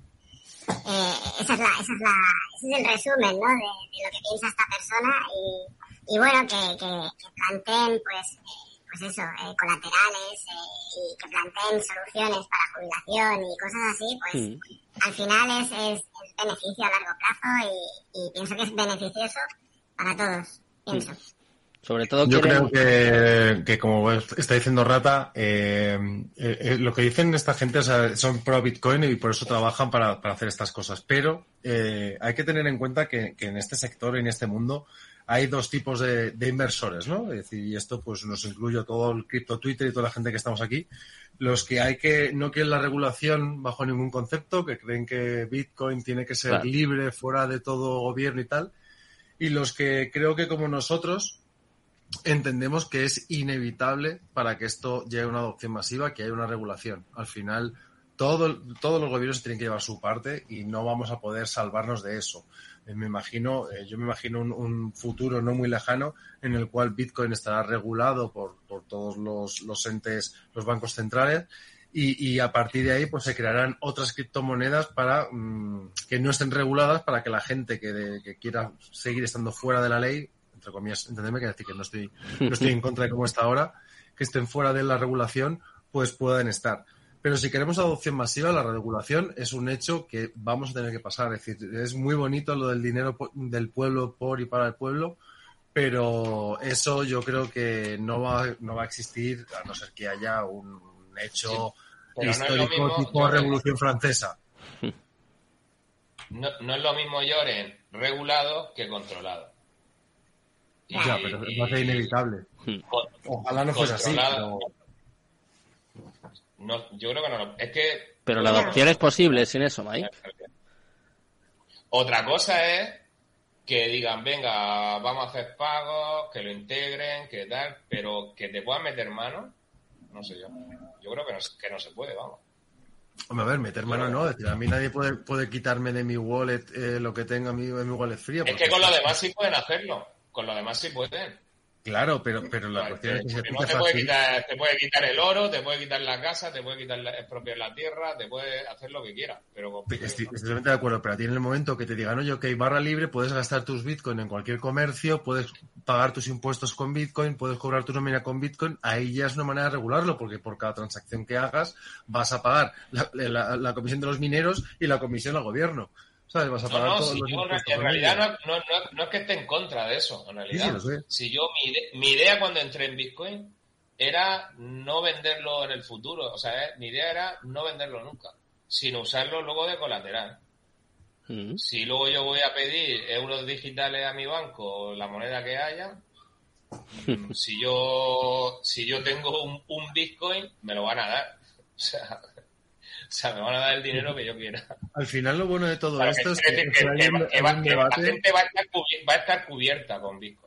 Eh, esa es la, esa es la, ese es el resumen, ¿no? De, de lo que piensa esta persona y, y bueno, que, que, que planteen, pues, eh, pues eso, eh, colaterales eh, y que planteen soluciones para jubilación y cosas así, pues Mm. al final es, es, es beneficio a largo plazo y, y pienso que es beneficioso para todos, pienso. Sobre todo Yo quieren- creo que, que como está diciendo Rata, eh, eh, eh, lo que dicen esta gente o sea, son pro Bitcoin y por eso trabajan para, para hacer estas cosas. Pero eh, hay que tener en cuenta que, que en este sector, en este mundo, hay dos tipos de, de inversores, ¿no? Es decir, y esto pues nos incluye todo el cripto Twitter y toda la gente que estamos aquí. Los que hay que no quieren la regulación bajo ningún concepto, que creen que Bitcoin tiene que ser Claro. libre, fuera de todo gobierno y tal. Y los que creo que como nosotros entendemos que es inevitable para que esto llegue a una adopción masiva, que haya una regulación. Al final, todo, todos los gobiernos tienen que llevar su parte y no vamos a poder salvarnos de eso. Eh, me imagino, eh, yo me imagino un, futuro no muy lejano en el cual Bitcoin estará regulado por, por todos los, los entes, los bancos centrales. Y, y a partir de ahí, pues se crearán otras criptomonedas para mm, que no estén reguladas para que la gente que, que quiera seguir estando fuera de la ley, entre comillas, entendeme que que no estoy, no estoy en contra de cómo está ahora, que estén fuera de la regulación, pues puedan estar. Pero si queremos adopción masiva, la regulación es un hecho que vamos a tener que pasar. Es decir, es muy bonito lo del dinero del pueblo por y para el pueblo, pero eso yo creo que no va, no va a existir a no ser que haya un hecho no histórico mismo, tipo yo- Revolución Francesa. No, no es lo mismo lloren regulado que controlado. Y- Ya, pero va a ser inevitable. con- Ojalá no fuese así, pero No, yo creo que no. lo- Es que. Pero la adopción es posible sin eso, Mike. Otra cosa es que digan, venga, vamos a hacer pagos, que lo integren, que tal, pero que te puedan meter mano, no sé yo. Yo creo que no, se- que no se puede, vamos. Hombre, a ver, meter mano no, es decir, a mí nadie puede, puede quitarme de mi wallet eh, lo que tenga en mi, en mi wallet fría. Es que con lo demás sí pueden hacerlo. Con lo demás sí pueden. Claro, pero, pero la cuestión es que no te puede, quitar, te puede quitar el oro, te puede quitar la casa, te puede quitar la, expropiar la tierra, te puede hacer lo que quiera. Pero Estoy, totalmente de acuerdo, pero a ti en el momento que te digan, oye, ok, barra libre, puedes gastar tus bitcoin en cualquier comercio, puedes pagar tus impuestos con bitcoin, puedes cobrar tu nómina con bitcoin, ahí ya es una manera de regularlo, porque por cada transacción que hagas vas a pagar la, la- la comisión de los mineros y la comisión al gobierno. ¿Sabes? Vas a No, pagar no, todos si los yo en realidad no, no, no- no es que esté en contra de eso, en realidad. Sí, lo sé. Si yo, mi, ide- mi idea cuando entré en Bitcoin era no venderlo en el futuro. O sea, eh, mi idea era no venderlo nunca, sino usarlo luego de colateral. Mm. Si luego yo voy a pedir euros digitales a mi banco o la moneda que haya, mm, si yo si yo tengo un, un Bitcoin, me lo van a dar. O sea, o sea, me van a dar el dinero que yo quiera. Al final lo bueno de todo Para esto que, es que, un- va- la gente va a, estar cubi- va a estar cubierta con Bitcoin.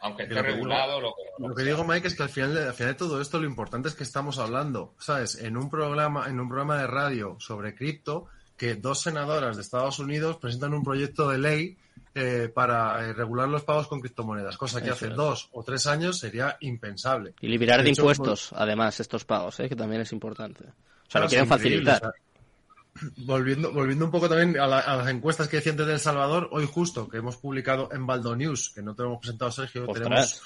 Aunque esté Lo digo- regulado, lo que, Lo que digo, Mike, es que al final, de, al final de todo esto lo importante es que estamos hablando, ¿sabes? En un programa, en un programa de radio sobre cripto, que dos senadoras de Estados Unidos presentan un proyecto de ley eh, para eh, regular los pagos con criptomonedas, cosa que Eso hace es. dos o tres años sería impensable. Y liberar de hecho, impuestos, además, estos pagos, ¿eh? que también es importante. O sea, lo quieren facilitar. o sea, volviendo, volviendo un poco también a, la- a las encuestas que decía antes de El Salvador, hoy justo que hemos publicado en Baldo News, que no te lo hemos presentado Sergio, Ostras. tenemos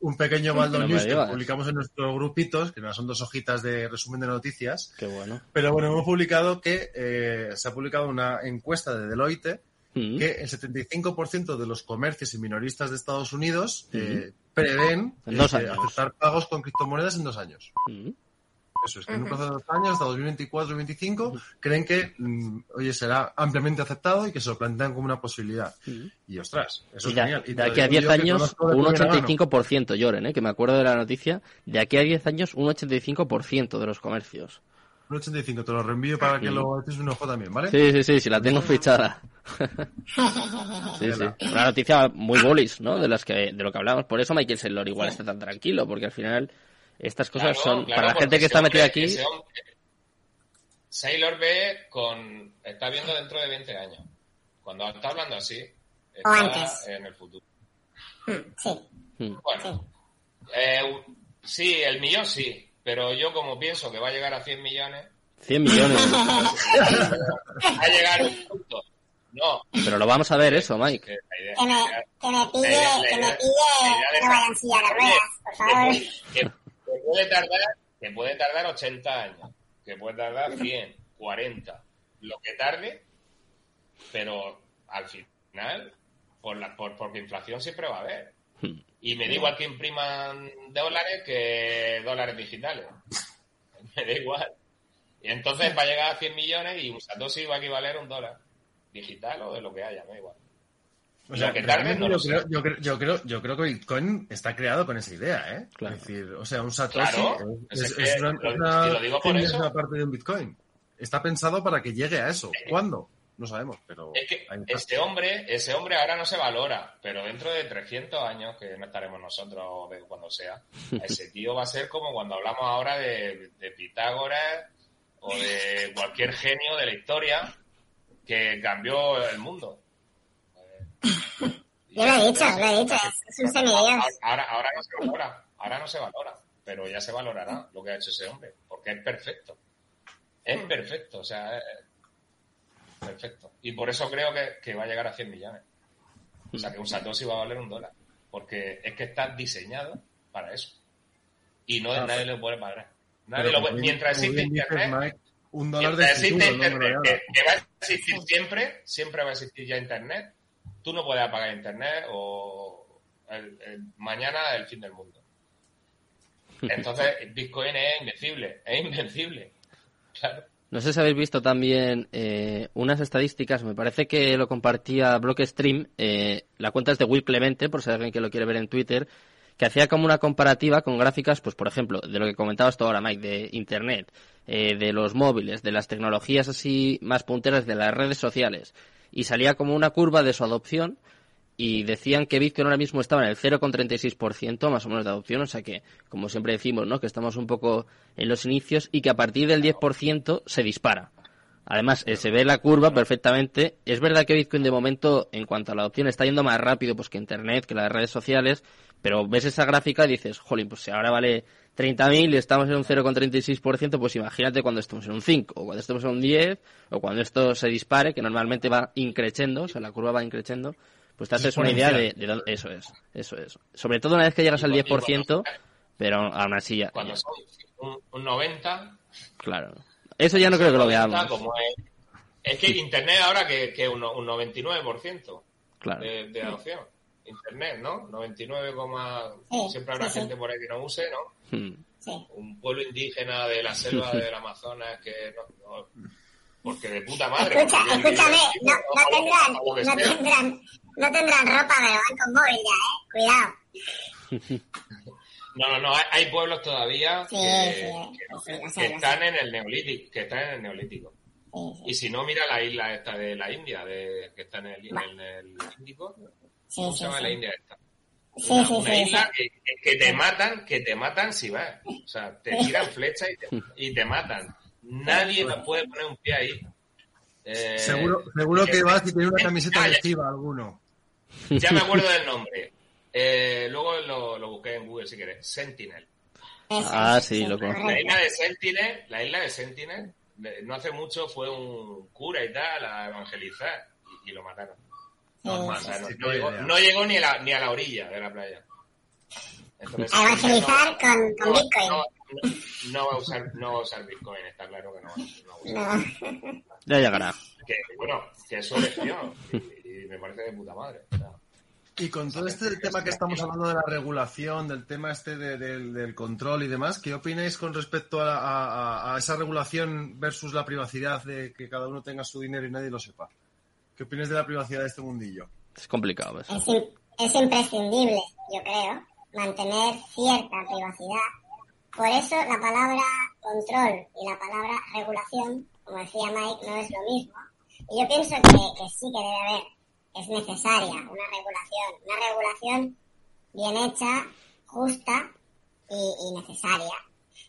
un pequeño Baldo No News que publicamos en nuestros grupitos, que no son dos hojitas de resumen de noticias. Qué bueno. Pero bueno, hemos publicado que eh, se ha publicado una encuesta de Deloitte Mm. que el 75% de los comercios y minoristas de Estados Unidos eh, prevén En dos eh, aceptar pagos con criptomonedas en dos años. Mm. Eso es, que en un plazo de dos años, hasta 2024-2025, creen que, mm, oye, será ampliamente aceptado y que se lo plantean como una posibilidad. Y ostras, eso Y es de, genial. Y de aquí a lo 10 digo yo que años, un primera mano. 85%, lloren, ¿eh? que me acuerdo de la noticia. De aquí a 10 años, un 85% de los comercios. Un 85, te lo reenvío para que lo eches un ojo también, ¿vale? Sí, sí, sí, sí, la tengo fichada. sí, sí. Una noticia muy bullish, ¿no? De las que, de lo que hablamos. Por eso Michael Saylor igual está tan tranquilo, porque al final estas cosas Claro, son, claro, para la gente que está metida aquí, hombre- Sailor ve con. Está viendo dentro de 20 años. Cuando está hablando así, O está antes. en el futuro. Sí. Mm. Bueno, eh, sí, el millón sí, pero yo como pienso que va a llegar a 100 millones, 100 millones. va a llegar un punto. No, Pero lo vamos a ver eso, Mike. que la idea- Que me, que me pille, la idea- que me idea- pille la idea de- que vaya en silla de ruedas, por favor. que, puede tardar, que puede tardar 80 años, que puede tardar 100, 40, lo que tarde, pero al final, por la, por, porque inflación siempre va a haber. Y me da igual que impriman dólares que dólares digitales. me da igual. Y entonces va a llegar a 100 millones y un Satoshi va a equivaler a un dólar. Digital o de lo que haya, me da igual. O sea, que tarde no yo, creo, yo, creo, yo, creo, yo creo que Bitcoin está creado con esa idea, ¿eh? Claro. Es decir, o sea, un Satoshi Claro, es, es es que una, lo digo por parte de un Bitcoin. Está pensado para que llegue a eso. ¿Cuándo? No sabemos, pero... Es que ese hombre, ese hombre ahora no se valora, pero dentro de 300 años, que no estaremos nosotros o de cuando sea, ese tío va a ser como cuando hablamos ahora de, de Pitágoras o de cualquier genio de la historia que cambió el mundo. Yo lo he dicho, lo he dicho, es, es un semidios. Ahora, ahora no se valora, ahora no se valora, pero ya se valorará lo que ha hecho ese hombre, porque es perfecto. Es perfecto, o sea, es perfecto. Y por eso creo que, que va a llegar a 100 millones. O sea, que un Satoshi va a valer un dólar, porque es que está diseñado para eso. Y no Ah, nadie le puede pagar. Nadie lo puede- bien- mientras existe Internet, Mike, un dólar de existe futuro, lo Internet, que va a existir siempre, siempre va a existir ya Internet. Tú no puedes apagar Internet o el- el- mañana el fin del mundo. Entonces, Bitcoin es invencible, es invencible. Claro. No sé si habéis visto también eh, unas estadísticas, me parece que lo compartía Blockstream, eh, la cuenta es de Will Clemente, por si hay alguien que lo quiere ver en Twitter, que hacía como una comparativa con gráficas, pues por ejemplo, de lo que comentabas tú ahora, Mike, de Internet, eh, de los móviles, de las tecnologías así más punteras, de las redes sociales, y salía como una curva de su adopción, y decían que Bitcoin ahora mismo estaba en el 0,36% más o menos de adopción, o sea que, como siempre decimos, ¿no? que estamos un poco en los inicios y que a partir del 10% se dispara. Además, eh, se ve la curva perfectamente. Es verdad que Bitcoin de momento, en cuanto a la adopción, está yendo más rápido pues que Internet, que las redes sociales, pero ves esa gráfica y dices, jolín, pues si ahora vale 30.000 y estamos en un 0,36%, pues imagínate cuando estemos en un 5, o cuando estemos en un 10, o cuando esto se dispare, que normalmente va increciendo, o sea, la curva va increciendo, pues te haces una idea de, de dónde- eso es, eso es. Sobre todo una vez que llegas al 10%, pero aún así ya, Cuando ya, un, un 90, claro. Eso ya no creo que lo 90, veamos. como es, es que Internet ahora que es un, un 99% Claro. de, de adopción. Internet, ¿no? 99, Sí, siempre habrá sí, sí. gente por ahí que no use, ¿no? Hmm. Sí. un pueblo indígena de la selva del Amazonas que no, no- porque de puta madre. Escucha, escúchame, no, no tendrán, que no tendrán, no tendrán ropa, pero van con móvil ya, eh. Cuidado. No, no, no, hay, hay pueblos todavía Sí, que, sí, que- sí, lo que sé, lo están en el neolítico, que están en el neolítico. Y si no, mira la isla esta de la India, de, que está en el, en el Índico. Sí, ¿Cómo sí, se llama sí. la India esta? Sí, una, sí, una sí, isla sí. que, te matan, que te matan si vas. O sea, te tiran flechas y te, y te matan. Nadie va- puede poner un pie ahí. Eh, Seguro, seguro que vas y tiene una camiseta Ah, ya- adhesiva alguno. Ya me acuerdo del nombre. Eh, luego lo, lo busqué en Google si querés. Sentinel. Eso, Ah, sí, lo conozco. La isla de Sentinel, la isla de Sentinel, no hace mucho fue un cura y tal a evangelizar y, y lo mataron. No, llegó, no llegó ni, a la, ni a la orilla de la playa. Entonces, A evangelizar con, con no, Bitcoin. no, no, no va a usar, no va a usar Bitcoin, está claro que no va, no va a usar. No. Ya llegará. Que, bueno, que es su elección y, y me parece de puta madre. o sea. Y con todo este tema que estamos hablando de la regulación, del tema este de- del, del control y demás, ¿qué opináis con respecto a, la- a- esa regulación versus la privacidad de que cada uno tenga su dinero y nadie lo sepa? ¿Qué opináis de la privacidad de este mundillo? Es complicado eso. Es, im- es imprescindible, yo creo, mantener cierta privacidad. Por eso la palabra control y la palabra regulación, como decía Mike, no es lo mismo. Y yo pienso que, que sí que debe haber, es necesaria una regulación, una regulación bien hecha, justa y, y necesaria.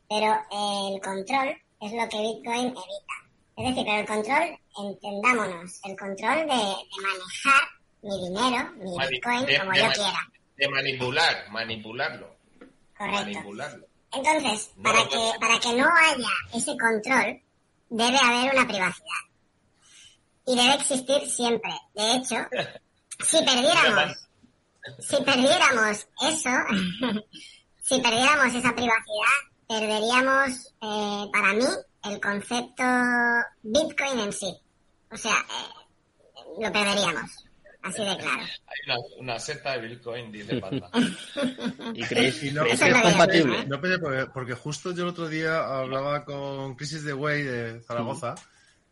Pero el control es lo que Bitcoin evita. Es decir, pero el control, entendámonos, el control de, de manejar mi dinero, mi Mani- Bitcoin, de- como de yo quiera. De manipular, manipularlo. Correcto. Manipularlo. Entonces, No para que, para que no haya ese control, debe haber una privacidad. Y debe existir siempre. De hecho, si perdiéramos, si perdiéramos eso, si perdiéramos esa privacidad, perderíamos, eh, para mí, el concepto Bitcoin en sí. O sea, eh, lo perderíamos. Así de claro. Hay una, una secta de Bitcoin, dice Panda. ¿Y creéis, Y no- creéis que es compatible? No, pero porque, porque justo yo el otro día hablaba con Crisis de Way de Zaragoza,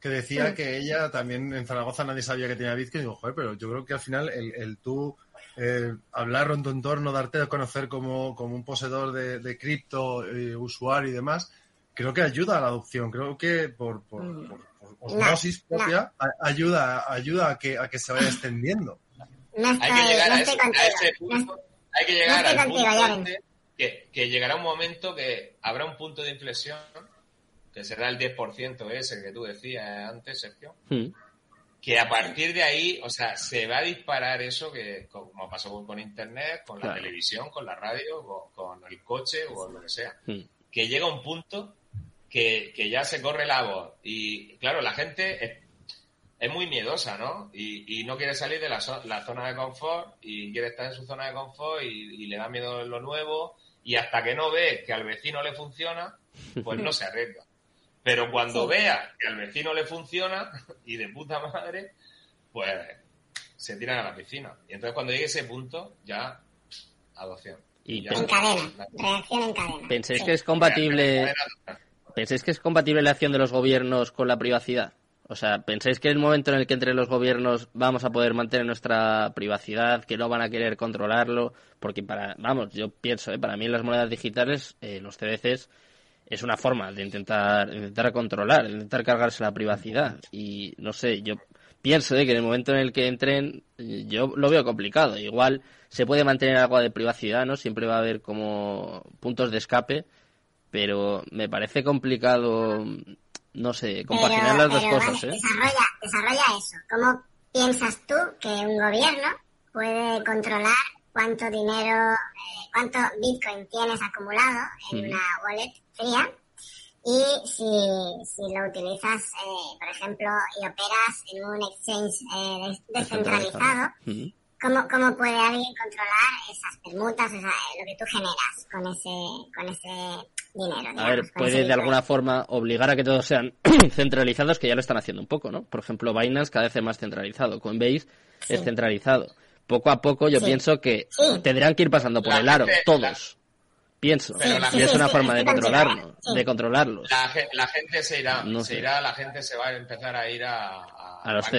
que decía que ella también en Zaragoza nadie sabía que tenía Bitcoin. Y digo, joder, pero yo creo que al final el, el tú eh, hablar en tu entorno, darte a conocer como, como un poseedor de, de cripto, eh, usuario y demás, creo que ayuda a la adopción. Creo que por, por, por- por osmosis no. propia a- ayuda, ayuda a, que, a que se vaya extendiendo. No estoy, Hay que llegar no a, ese, a punto. Hay que llegar al punto este que, que llegará un momento que habrá un punto de inflexión, que será el 10% ese que tú decías antes, Sergio, Mm. que a partir de ahí, o sea, se va a disparar eso que, como pasó con, con Internet, con la televisión, con la radio, con, con el coche o lo que sea, Mm. que llega un punto que, que ya se corre la voz. Y claro, la gente es, es muy miedosa, ¿no? Y, y no quiere salir de la zona de confort y quiere estar en su zona de confort y, y le da miedo lo nuevo. Y hasta que no ve que al vecino le funciona, pues no se arriesga. Pero cuando Sí. vea que al vecino le funciona y de puta madre, pues se tiran a la piscina. Y entonces cuando llegue ese punto, ya adopción. Y ya- En cadena. Reacción en cadena. ¿Pensáis Sí. que es compatible ¿Pensáis que es compatible la acción de los gobiernos con la privacidad? O sea, ¿pensáis que en el momento en el que entre los gobiernos vamos a poder mantener nuestra privacidad, que no van a querer controlarlo? Porque para, vamos, yo pienso, ¿eh? para mí las monedas digitales, eh, los CBCs, es una forma de intentar, intentar controlar, intentar cargarse la privacidad. Y no sé, yo pienso ¿eh? que en el momento en el que entren, yo lo veo complicado. Igual se puede mantener algo de privacidad, ¿no? Siempre va a haber como puntos de escape, pero me parece complicado, no sé, compaginar las dos pero, cosas, vale, ¿eh? Desarrolla, desarrolla eso. ¿Cómo piensas tú que un gobierno puede controlar cuánto dinero, eh, cuánto Bitcoin tienes acumulado en Mm. una wallet fría? Y si, si lo utilizas, eh, por ejemplo, y operas en un exchange eh, des- descentralizado. ¿cómo, ¿cómo puede alguien controlar esas permutas, o sea, lo que tú generas con ese, con ese dinero? A ver, puede de alguna forma obligar a que todos sean centralizados, que ya lo están haciendo un poco, ¿no? Por ejemplo, Binance cada vez es más centralizado, Coinbase es centralizado. Poco a poco yo Sí. pienso que Sí. tendrán que ir pasando por La el aro, gente- todos. Pienso. Pero la y es una forma de controlarlo, de controlarlos. La, ge- la gente se irá, No se sé. irá, la gente se va a empezar a ir a, a, A los o,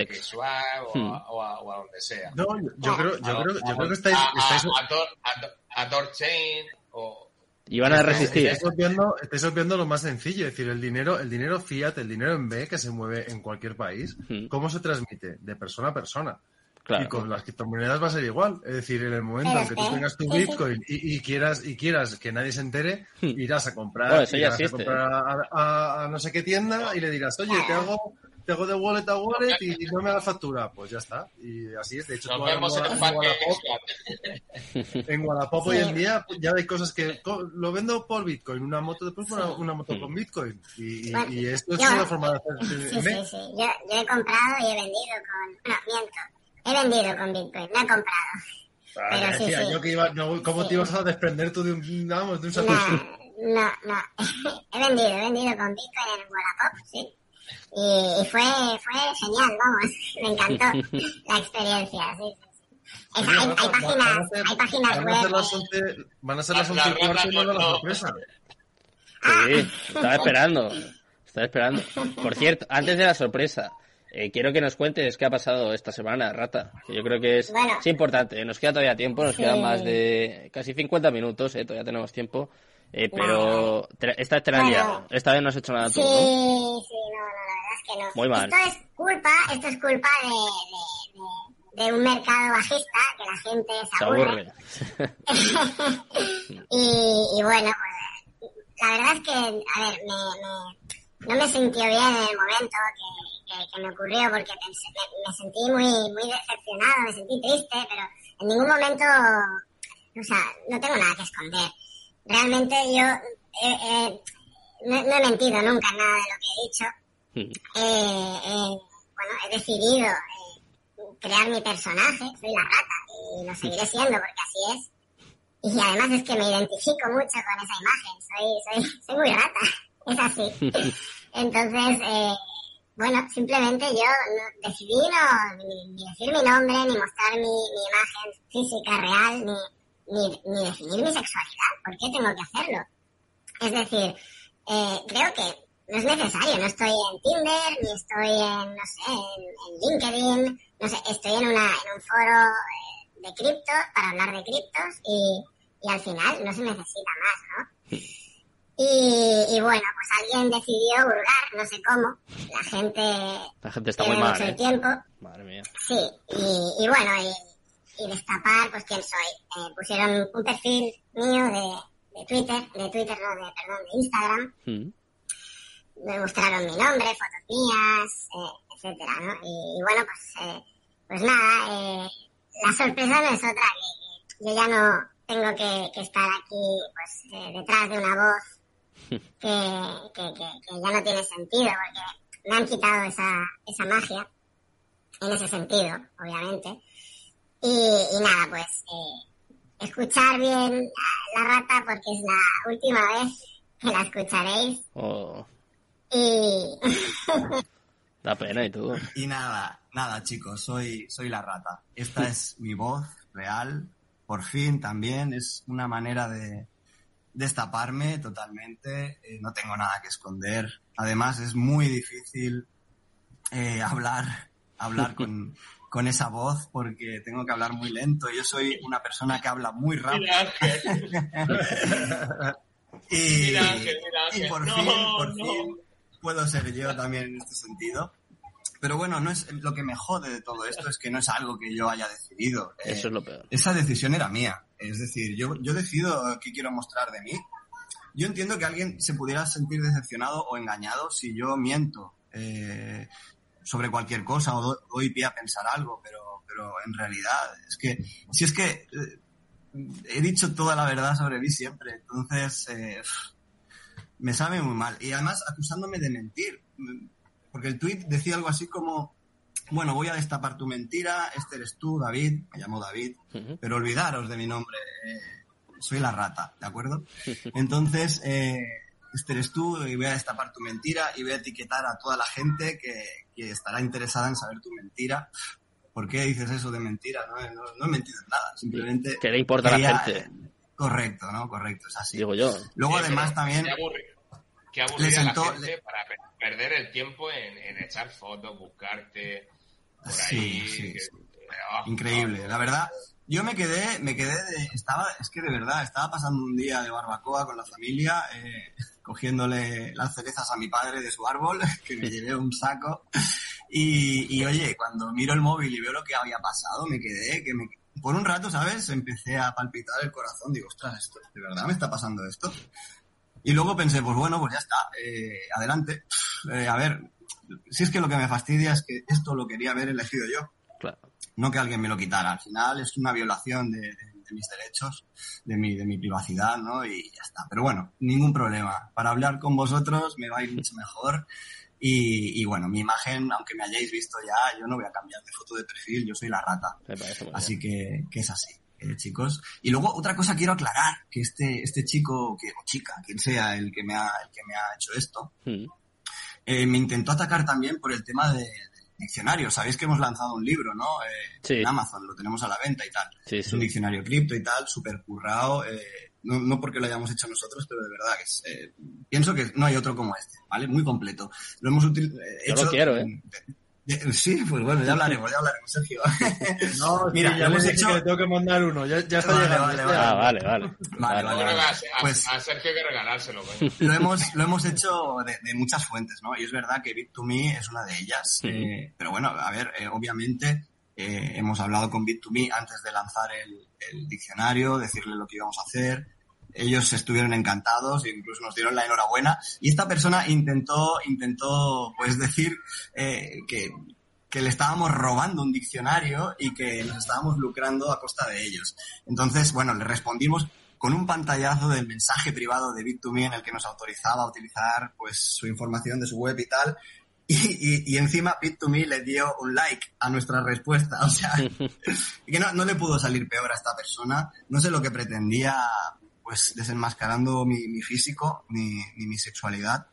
Hmm. a, o a- o a donde sea. No, yo, creo, yo creo, yo creo que estáis, a, estáis, a, a, Tor- a, Tor- a Torchain o Y van a resistir. Estáis obviando, estáis obviando lo más sencillo, es decir, el dinero, el dinero fiat, el dinero en B que se mueve en cualquier país, Hmm. ¿cómo se transmite? De persona a persona. Claro. Y con las criptomonedas va a ser igual. Es decir, en el momento en que tú tengas tu. Bitcoin y, y quieras y quieras que nadie se entere, Hmm. irás a comprar, Bueno, eso ya irás a, comprar a, a- a no sé qué tienda y le dirás, oye, te hago, te hago de wallet a wallet y no me hagas factura. Pues ya está. Y así es. De hecho, nos tú vemos en en Wallapop- en Wallapop Sí. hoy en día pues, ya hay cosas que lo vendo por Bitcoin, una moto después por una, una moto con Bitcoin. Y, y- y esto es yo- una forma de hacer. Sí, sí, sí. Yo, yo he comprado y he vendido con... No, miento. He vendido con Bitcoin, no he comprado. Ah, Pero sí, decía sí. yo que iba, no, ¿cómo Sí. te ibas a desprender tú de un, vamos, de un No, Satoshi? no, no. he vendido, he vendido con Bitcoin en Wallapop, sí. Y, y fue, fue genial, vamos. Me encantó la experiencia, sí, sí. sí. Es- Oye, hay, hay páginas, hay páginas van a ser web. las 11, van a ser las La- 11 y cuarto y la sorpresa. Sí, estaba esperando. Estaba esperando. Por cierto, antes de la sorpresa, eh, quiero que nos cuentes qué ha pasado esta semana, Rata. Que yo creo que es, Bueno. es importante. Nos queda todavía tiempo, nos Sí. quedan más de casi 50 minutos, eh, todavía tenemos tiempo. Eh, pero te- esta vez te la han Bueno. Esta vez no has hecho nada tú, Sí, ¿no? sí, no, no, la verdad es que no. Muy mal. Esto es culpa, esto es culpa de, de, de, de un mercado bajista que la gente se Se aburre. aburre. y, y bueno, pues la verdad es que, a ver, me, me- no me sintió bien en el momento que, que, que me ocurrió porque pensé- me, me sentí muy, muy decepcionado, me sentí triste, pero en ningún momento, o sea, no tengo nada que esconder. Realmente yo eh, eh, no, no he mentido nunca en nada de lo que he dicho. Eh, eh, bueno, he decidido eh, crear mi personaje, soy la rata, y lo seguiré siendo porque así es. Y además es que me identifico mucho con esa imagen, soy, soy, soy muy rata, es así. Entonces, eh, bueno, simplemente yo decidí no ni, decir mi nombre, ni mostrar mi, imagen física real, ni, ni, ni definir mi sexualidad. ¿Por qué tengo que hacerlo? Es decir, eh, creo que no es necesario. No estoy en Tinder, ni estoy en, no sé, en, en LinkedIn, no sé, estoy en, una, en un foro eh, de criptos para hablar de criptos y, y al final no se necesita más, ¿no? Y, y bueno, pues alguien decidió hurgar, no sé cómo. La gente La gente está muy mal, ¿eh? tiempo. Madre mía. Sí, y, y bueno, y, y destapar, pues quién soy. Eh, pusieron un perfil mío de, de Twitter, de Twitter, no, de, perdón, de Instagram. Mm. Me mostraron mi nombre, fotos mías, eh, etcétera, ¿no? Y, bueno, pues, eh, pues nada, eh, la sorpresa no es otra, que, que yo ya no tengo que, que estar aquí, pues, detrás de una voz que, que, que, que ya no tiene sentido, porque me han quitado esa, esa magia, en ese sentido, obviamente. Y, y nada, pues eh, escuchar bien la, la rata porque es la última vez que la escucharéis. Oh, Y da pena, ¿y tú? Y nada, nada chicos, soy, soy la rata. Esta es mi voz real, por fin también, es una manera de destaparme totalmente, eh, no tengo nada que esconder. Además es muy difícil eh, hablar, hablar con, con esa voz porque tengo que hablar muy lento. Yo soy una persona que habla muy rápido. Mira, Ángel. Y, Mira, Ángel, mira, y por No, fin, por no. fin puedo ser yo también en este sentido. Pero bueno, no es lo que me jode de todo esto es que no es algo que yo haya decidido. Eh, Eso es lo peor. esa decisión era mía. Es decir, yo, yo decido qué quiero mostrar de mí. Yo entiendo que alguien se pudiera sentir decepcionado o engañado si yo miento eh, sobre cualquier cosa o do- doy pie a pensar algo, pero, pero en realidad es que, si es que eh, he dicho toda la verdad sobre mí siempre, entonces eh, me sabe muy mal. Y además acusándome de mentir, porque el tuit decía algo así como, bueno, voy a destapar tu mentira, este eres tú, David, me llamo David, pero olvidaros de mi nombre, soy la rata, ¿de acuerdo? Entonces, eh, este eres tú y voy a destapar tu mentira y voy a etiquetar a toda la gente que, que estará interesada en saber tu mentira. ¿Por qué dices eso de mentira? No, he- no, no he mentido en nada, simplemente... ¿Qué le importa a la gente? Correcto, ¿no? Correcto, es así. Digo yo. Luego Sí, además también... Qué aburrido, qué sentó- la gente para pe- perder el tiempo en, en echar fotos, buscarte por Sí, ahí. sí, que- sí. Increíble, la verdad. Yo me quedé, me quedé de, estaba, es que de verdad, estaba pasando un día de barbacoa con la familia, eh, cogiéndole las cerezas a mi padre de su árbol, que me llevé un saco. Y, y oye, cuando miro el móvil y veo lo que había pasado, me quedé, que me, por un rato, ¿sabes? Empecé a palpitar el corazón, digo, ostras, esto, ¿de verdad me está pasando esto? Y luego pensé, pues bueno, pues ya está, eh, adelante. Eh, a ver, si es que lo que me fastidia es que esto lo quería haber elegido yo Claro. no que alguien me lo quitara. Al final es una violación de, de- de mis derechos, de mi, de mi privacidad, ¿no? Y ya está. Pero bueno, ningún problema. Para hablar con vosotros me va a ir mucho mejor. Y, y bueno, mi imagen, aunque me hayáis visto ya, yo no voy a cambiar de foto de perfil, yo soy la rata. Así que, que es así, eh, chicos. Y luego otra cosa quiero aclarar, que este, este chico, que, o chica, quien sea el que me ha, el que me ha hecho esto. Mm. Eh, me intentó atacar también por el tema de, del diccionario. Sabéis que hemos lanzado un libro, ¿no? Eh, Sí. En Amazon, lo tenemos a la venta y tal. Sí, Es un sí. diccionario cripto y tal, súper currado. eh, no, no porque lo hayamos hecho nosotros, pero de verdad que es, eh, pienso que no hay otro como este, ¿vale? Muy completo. Lo hemos util- eh, Yo lo hecho... quiero, ¿eh? de- sí, pues bueno, ya hablaremos, ya hablaremos, Sergio. No, Mira, sí, lo ya hemos hecho- que le tengo que mandar uno. Ya, ya está Vale, llegando. vale. Ah, vale, vale. Vale, Vale, vale. a, Pues- a Sergio hay que regalárselo, coño. lo hemos, lo hemos hecho de, de muchas fuentes, ¿no? Y es verdad que Bit2Me es una de ellas. Ujú. Eh, pero bueno, a ver, eh, obviamente eh, hemos hablado con Bit2Me antes de lanzar el, el diccionario, decirle lo que íbamos a hacer. Ellos estuvieron encantados, incluso nos dieron la enhorabuena. Y esta persona intentó, intentó, pues decir eh, que, que le estábamos robando un diccionario y que nos estábamos lucrando a costa de ellos. Entonces, bueno, le respondimos con un pantallazo del mensaje privado de Bit2Me en el que nos autorizaba a utilizar pues su información de su web y tal. Y, y, y encima Bit2Me le dio un like a nuestra respuesta. O sea, que no, no le pudo salir peor a esta persona. No sé lo que pretendía, pues desenmascarando mi, mi físico ni, ni mi sexualidad.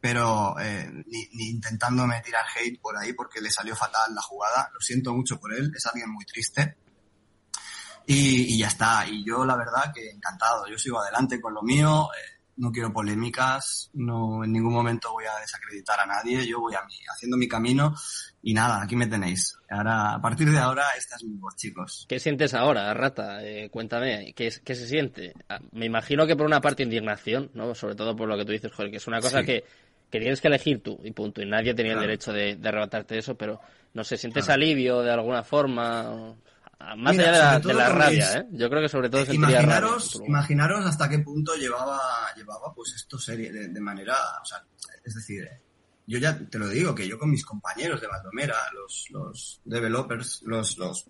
pero eh, ni, ni intentándome tirar hate por ahí porque le salió fatal la jugada. Lo siento mucho por él, es alguien muy triste. Y, y ya está. Y yo, la verdad, que encantado. Yo sigo adelante con lo mío. eh, no quiero polémicas. No, en ningún momento voy a desacreditar a nadie. Yo voy a mí, haciendo mi camino. Y nada, aquí me tenéis. Ahora, a partir de ahora, esta es mi voz, chicos. ¿Qué sientes ahora, Rata? Eh, cuéntame, ¿qué, ¿qué se siente? Ah, Me imagino que por una parte indignación, ¿no? Sobre todo por lo que tú dices, que es una cosa Sí. que, que tienes que elegir tú y punto. Y nadie tenía Claro. el derecho de, de arrebatarte eso, pero no sé, ¿sientes Claro. alivio de alguna forma? Más Mira, allá de la, de la rabia, ¿eh? Yo creo que sobre todo sentiría rabia. Imaginaros, un- imaginaros hasta qué punto llevaba, llevaba pues esto serie de, de manera, o sea, es decir, eh, yo ya te lo digo, que yo con mis compañeros de Valdomera, los, los developers, los, los,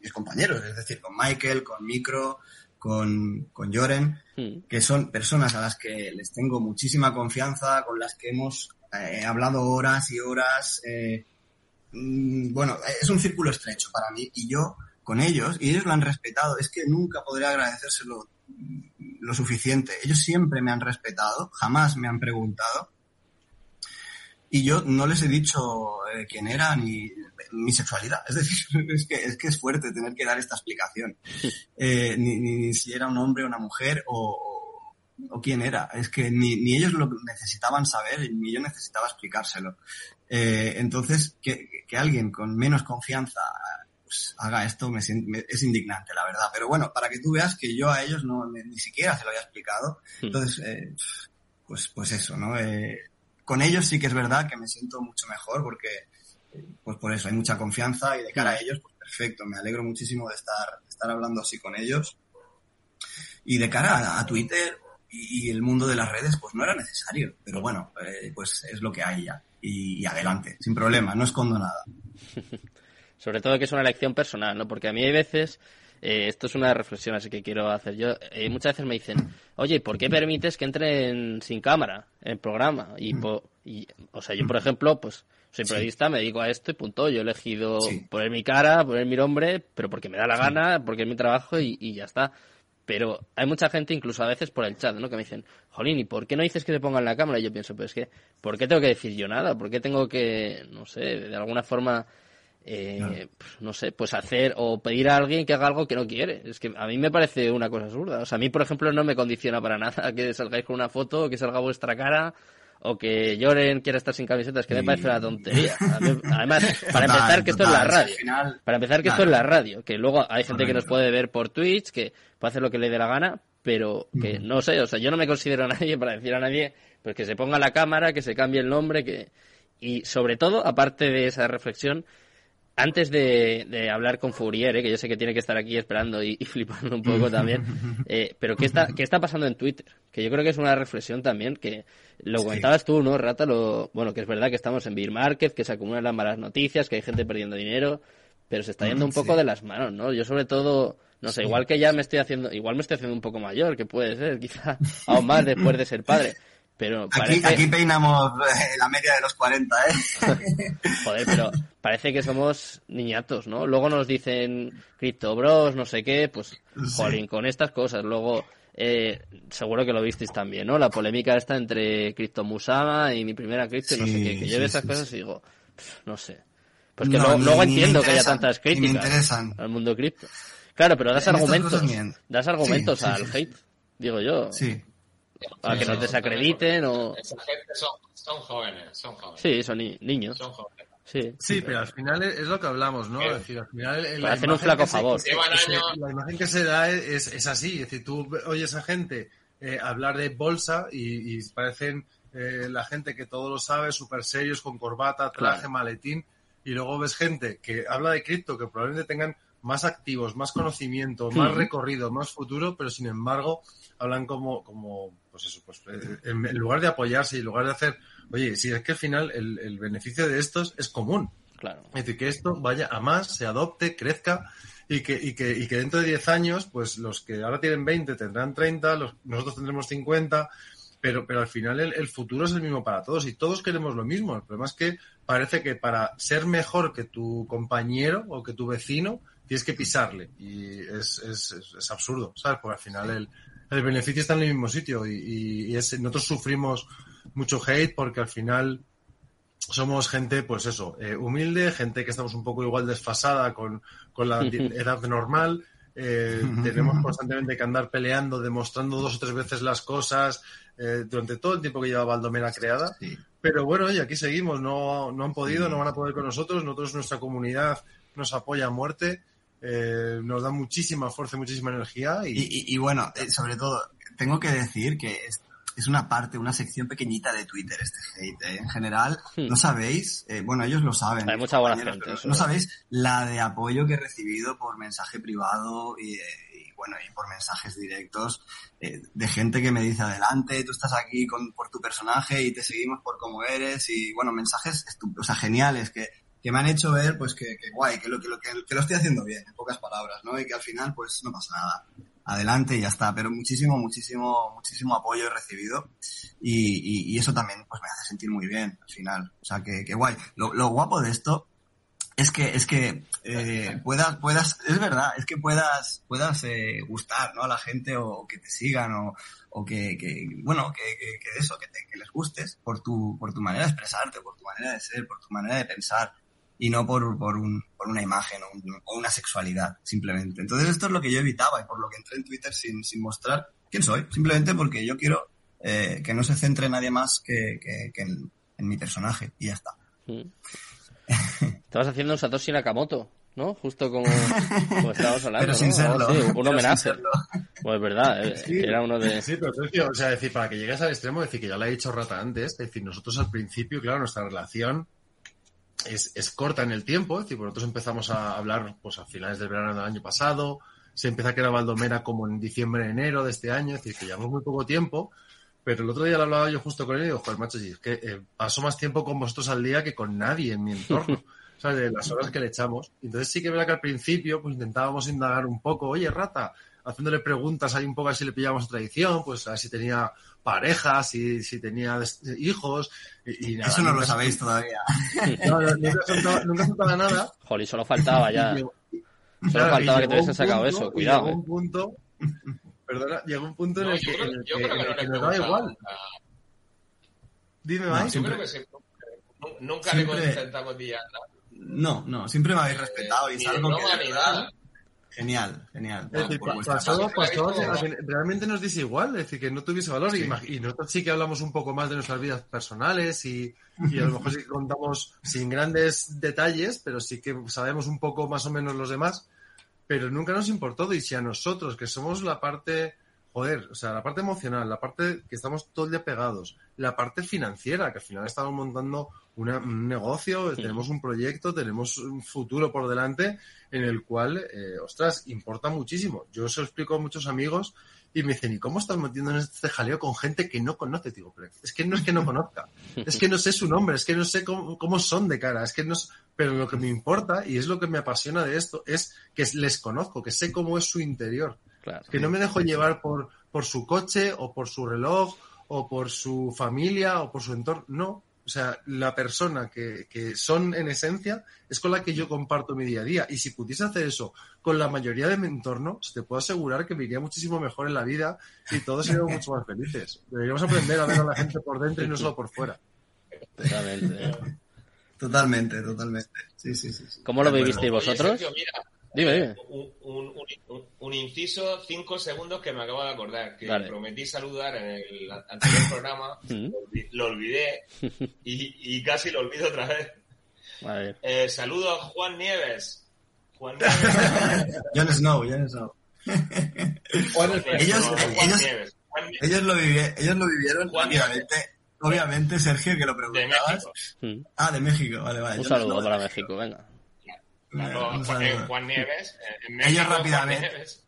mis compañeros, es decir, con Michael, con Micro, con, con Joren, Mm. que son personas a las que les tengo muchísima confianza, con las que hemos eh, hablado horas y horas. eh, mm, bueno, es un círculo estrecho para mí y yo con ellos, y ellos lo han respetado, es que nunca podré agradecérselo lo suficiente. Ellos siempre me han respetado, jamás me han preguntado. Y yo no les he dicho eh, quién era ni mi sexualidad. Es decir, es que, es que es fuerte tener que dar esta explicación. Eh, ni, si era un hombre o una mujer o, quién era. Es que ni, ellos lo necesitaban saber ni yo necesitaba explicárselo. Eh, entonces, que alguien con menos confianza pues, haga esto me, me- es indignante, la verdad. Pero bueno, para que tú veas que yo a ellos no ni, siquiera se lo había explicado. Entonces, eh, pues, pues eso, ¿no? Eh, con ellos sí que es verdad que me siento mucho mejor porque, eh, pues por eso, hay mucha confianza y de cara a ellos, pues perfecto. Me alegro muchísimo de estar, de estar hablando así con ellos. Y de cara a, a Twitter y, y el mundo de las redes, pues no era necesario. Pero bueno, eh, pues es lo que hay ya. Y, y adelante, sin problema, no escondo nada. Sobre todo que es una elección personal, ¿no? Porque a mí hay veces, eh, esto es una reflexión así que quiero hacer yo, eh, muchas veces me dicen, oye, ¿por qué permites que entren sin cámara en el programa? Y, po- y, o sea, yo por ejemplo, pues soy Sí. periodista, me dedico a esto y punto. Yo he elegido Sí. poner mi cara, poner mi nombre, pero porque me da la gana, porque es mi trabajo y, y ya está. Pero hay mucha gente, incluso a veces por el chat, ¿no? Que me dicen, Jolín, ¿y por qué no dices que te pongan la cámara? Y yo pienso, pues es que, ¿por qué tengo que decir yo nada? ¿Por qué tengo que, no sé, de alguna forma, eh, pues, no sé, pues hacer o pedir a alguien que haga algo que no quiere? Es que a mí me parece una cosa absurda. O sea, a mí, por ejemplo, no me condiciona para nada que salgáis con una foto, que salga vuestra cara, o que lloren, quiera estar sin camisetas, que me parece una tontería. A además, para Total, empezar, que esto es la radio. final- Para empezar, que esto es la radio, que luego hay gente que nos puede ver por Twitch, que puede hacer lo que le dé la gana, pero que no sé, o sea, yo no me considero nadie para decir a nadie pues que se ponga la cámara, que se cambie el nombre, que y sobre todo, aparte de esa reflexión, antes de, de hablar con Fourier, ¿eh? que yo sé que tiene que estar aquí esperando y, y flipando un poco también, eh, pero ¿qué está, ¿qué está pasando en Twitter? Que yo creo que es una reflexión también, que lo Sí. comentabas tú, ¿no, Rata? Lo, bueno, que es verdad que estamos en bear market, que se acumulan las malas noticias, que hay gente perdiendo dinero, pero se está yendo un poco Sí. de las manos, ¿no? Yo sobre todo, no sé, igual que ya me estoy haciendo, igual me estoy haciendo un poco mayor, que puede ser, quizá aún más después de ser padre. Pero Aquí, parece, aquí peinamos eh, la media de los 40, ¿eh? joder, pero parece que somos niñatos, ¿no? Luego nos dicen Crypto Bros, no sé qué, pues, Sí. jolín, con estas cosas. Luego, eh, seguro que lo visteis también, ¿no? La polémica esta entre Crypto Musama y mi primera cripto y no sé Sí, qué, que yo sí, veo esas sí, cosas sí. y digo, no sé. Pues que No, luego, ni- entiendo que haya tantas críticas al mundo cripto. Claro, pero das En argumentos, das argumentos Sí, sí, al sí, hate, digo yo, Sí. Para que nos desacrediten o... Esa gente son, son jóvenes, son jóvenes. Sí, son ni- niños, Son jóvenes. sí. Sí, pero al final es, lo que hablamos, ¿no? Es decir, al final hacer un flaco favor. se- se- la imagen que se da es, es así. Es decir, tú oyes a gente eh, hablar de bolsa y, y parecen eh, la gente que todo lo sabe, súper serios, con corbata, traje, Claro. maletín. Y luego ves gente que habla de cripto, que probablemente tengan más activos, más conocimiento, más Ujú. recorrido, más futuro, pero sin embargo hablan como, como pues eso, pues eh, en, en lugar de apoyarse y en lugar de hacer, oye, si es que al final el, el beneficio de estos es común. Claro. Es decir, que esto vaya a más, se adopte, crezca y que, y que, y que dentro de 10 años, pues los que ahora tienen 20 tendrán 30, los, nosotros tendremos 50, pero, pero al final el, el futuro es el mismo para todos y todos queremos lo mismo. El problema es que parece que para ser mejor que tu compañero o que tu vecino, tienes que pisarle y es, es, es, es absurdo, ¿sabes? Porque al final el, el beneficio está en el mismo sitio y, es- nosotros sufrimos mucho hate porque al final somos gente, pues eso, eh, humilde, gente que estamos un poco igual desfasada con, con la edad normal. eh, tenemos constantemente que andar peleando, demostrando dos o tres veces las cosas eh, durante todo el tiempo que lleva Baldomera creada. Sí. Pero bueno, y aquí seguimos, no, no han podido, no van a poder con nosotros. Nosotros, nuestra comunidad nos apoya a muerte, eh, nos da muchísima fuerza y muchísima energía. Y, Y, y- y bueno, eh, sobre todo, tengo que decir que es, es una parte, una sección pequeñita de Twitter este hate. ¿eh? En general, Hmm. no sabéis, eh, bueno, ellos lo saben. Hay mucha buena gente, pero No sabéis la de apoyo que he recibido por mensaje privado y, eh, y, bueno, y por mensajes directos eh, de gente que me dice adelante, tú estás aquí con, por tu personaje y te seguimos por cómo eres y bueno, mensajes o sea, geniales que, que me han hecho ver pues que, que guay, que lo, que, lo, que, que lo estoy haciendo bien, en pocas palabras, ¿no? Y que al final pues no pasa nada. Adelante y ya está, pero muchísimo, muchísimo, muchísimo apoyo he recibido y, y, y eso también pues me hace sentir muy bien al final. O sea, que, que guay. Lo, lo guapo de esto es que es que eh, puedas puedas es verdad es que puedas puedas eh, gustar no a la gente o, que te sigan o, o que, que, bueno que, que, que eso que, te, que les gustes por tu por tu manera de expresarte por tu manera de ser por tu manera de pensar y no por, por, un, por una imagen o, un- o una sexualidad simplemente entonces esto es lo que yo evitaba y por lo que entré en Twitter sin, sin mostrar quién soy simplemente porque yo quiero eh, que no se centre nadie más que, que, que en, en mi personaje y ya está Mm. Vas haciendo un Satoshi Nakamoto, ¿no? Justo como, como estábamos hablando. Pero sin ¿no? serlo. Sí, un Pero sin homenaje. serlo. Pues es verdad, eh, Sí, era uno de... Sí, pero Sergio, o sea, decir, para que llegues al extremo, decir que ya lo he dicho Rata antes, es decir, nosotros al principio, claro, nuestra relación es, es corta en el tiempo, es decir, nosotros empezamos a hablar pues a finales del verano del año pasado, se empieza a crear Valdomera como en diciembre, enero de este año, es decir, que llevamos muy poco tiempo, pero el otro día lo hablaba yo justo con él y digo, joder, macho, es que eh, paso más tiempo con vosotros al día que con nadie en mi entorno. ¿sabes? De las horas que le echamos. Entonces sí que verdad que al principio pues intentábamos indagar un poco, oye, rata, haciéndole preguntas ahí un poco a ver si le pillábamos tradición, pues a ver si tenía parejas, si, si tenía hijos, y, y nada, eso no lo sabéis todavía No, no, nunca soltaba, nunca soltaba nada. Jolly, solo faltaba ya. Y llegó- Solo claro, faltaba y que te hubiesen sacado punto- eso, y cuidado. Llegó eh. un punto, perdona, llegó un punto en el que, creo, en el yo que- creo que en no el le que he nos daba preguntado igual. a- Dime, No, Mike. Yo siempre- creo que sí. Nu- Nunca Siempre- le nada. No, no, siempre me habéis respetado y Ni es algo que Genial, genial. Es decir, pa- realmente nos dice igual, es decir, que no tuviese valor. Y, nosotros sí que hablamos un poco más de nuestras vidas personales y, y a lo mejor sí que contamos sin grandes detalles, pero sí que sabemos un poco más o menos los demás. Pero nunca nos importó. Y si a nosotros, que somos la parte, joder, o sea, la parte emocional, la parte que estamos todo el día pegados, la parte financiera, que al final estamos montando una- un negocio, tenemos un proyecto, tenemos un futuro por delante en el cual, eh, ostras, importa muchísimo. Yo se lo explico a muchos amigos y me dicen, ¿y cómo estás metiendo en este jaleo con gente que no conoce? Digo, pero es que no es que no conozca, es que no sé su nombre, es que no sé cómo, cómo son de cara, es que no pero lo que me importa y es lo que me apasiona de esto es que les conozco, que sé cómo es su interior, Claro. que no me dejo llevar por, por su coche o por su reloj o por su familia o por su entorno, no. O sea, la persona que, que son en esencia es con la que yo comparto mi día a día. Y si pudiese hacer eso con la mayoría de mi entorno, te puedo asegurar que me iría muchísimo mejor en la vida y todos seríamos mucho más felices. Deberíamos aprender a ver a la gente por dentro y no solo por fuera. Totalmente. Totalmente, totalmente. Sí, sí, sí. sí. ¿Cómo lo vivisteis Oye, vosotros? Sergio, mira, Dime, dime. un, un, un- un inciso, cinco segundos que me acabo de acordar, que Dale. prometí saludar en el anterior programa, Mm. lo olvi- lo olvidé y, y casi lo olvido otra vez. A ver. Eh, saludo a Juan Nieves. Juan Nieves. Jon Snow, Jon Snow. Ellos- No, Juan ellos- Nieves. Juan Nieves, Ellos lo, vivi- ellos lo vivieron, Juan obviamente. Obviamente, Sergio, que lo de preguntabas. México. Mm. Ah, de México, vale, vale. Un Jon saludo Snow para México. México, venga. No, Juan, Nieves. eh, En Ellos México, rápidamente. Nieves.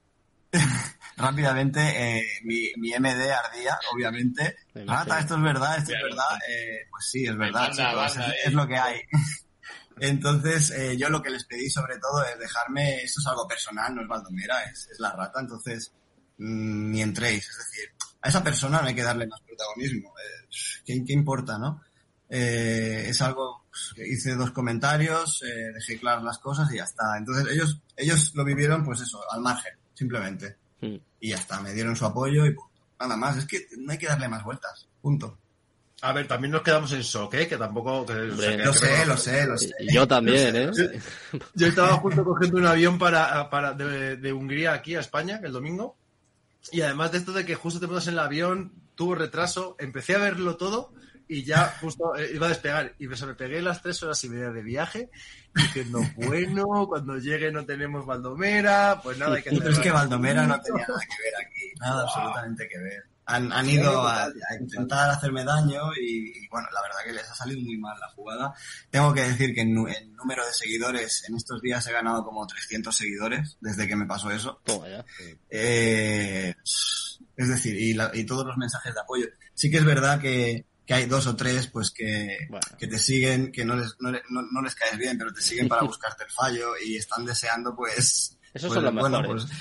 Rápidamente, eh, mi, mi MD ardía, obviamente. Rata, esto es verdad, esto es verdad. Eh, pues sí, es verdad, Banda, chicos, banda, es, eh. es lo que hay. Entonces, eh, yo lo que les pedí sobre todo es dejarme, esto es algo personal, no es Baldomera, es, es la rata, entonces mm, ni entréis, es decir, a esa persona no hay que darle más protagonismo, eh, ¿qué, qué importa, no? Eh, es algo pues, que hice dos comentarios, eh, dejé claras las cosas y ya está. Entonces ellos, ellos lo vivieron, pues eso, al margen, simplemente. Mm. Y ya está, me dieron su apoyo y punto. Nada más, es que no hay que darle más vueltas. Punto. A ver, también nos quedamos en shock, ¿eh? Que tampoco... que- o sea, que- Lo que- sé, lo sé, lo sé. Y yo también, ¿eh? Yo estaba justo cogiendo un avión para, para de, de Hungría aquí a España el domingo. Y además de esto de que justo te pones en el avión, tuvo retraso, empecé a verlo todo y ya justo eh, iba a despegar. Y me, me pegué las tres horas y media de viaje diciendo, bueno, cuando llegue no tenemos Baldomera, pues nada, hay que Pero es que. Baldomera no tenía nada que ver aquí, nada absolutamente que ver. Han, han ido a, a intentar hacerme daño y, y, bueno, la verdad que les ha salido muy mal la jugada. Tengo que decir que en, en número de seguidores, en estos días he ganado como 300 seguidores desde que me pasó eso. Eh, es decir, y, la- y todos los mensajes de apoyo. Sí que es verdad que, que hay dos o tres pues que, que te siguen, que no les, no, no- no les caes bien, pero te siguen para buscarte el fallo y están deseando pues... Esos pues, son los bueno, mejores. pues,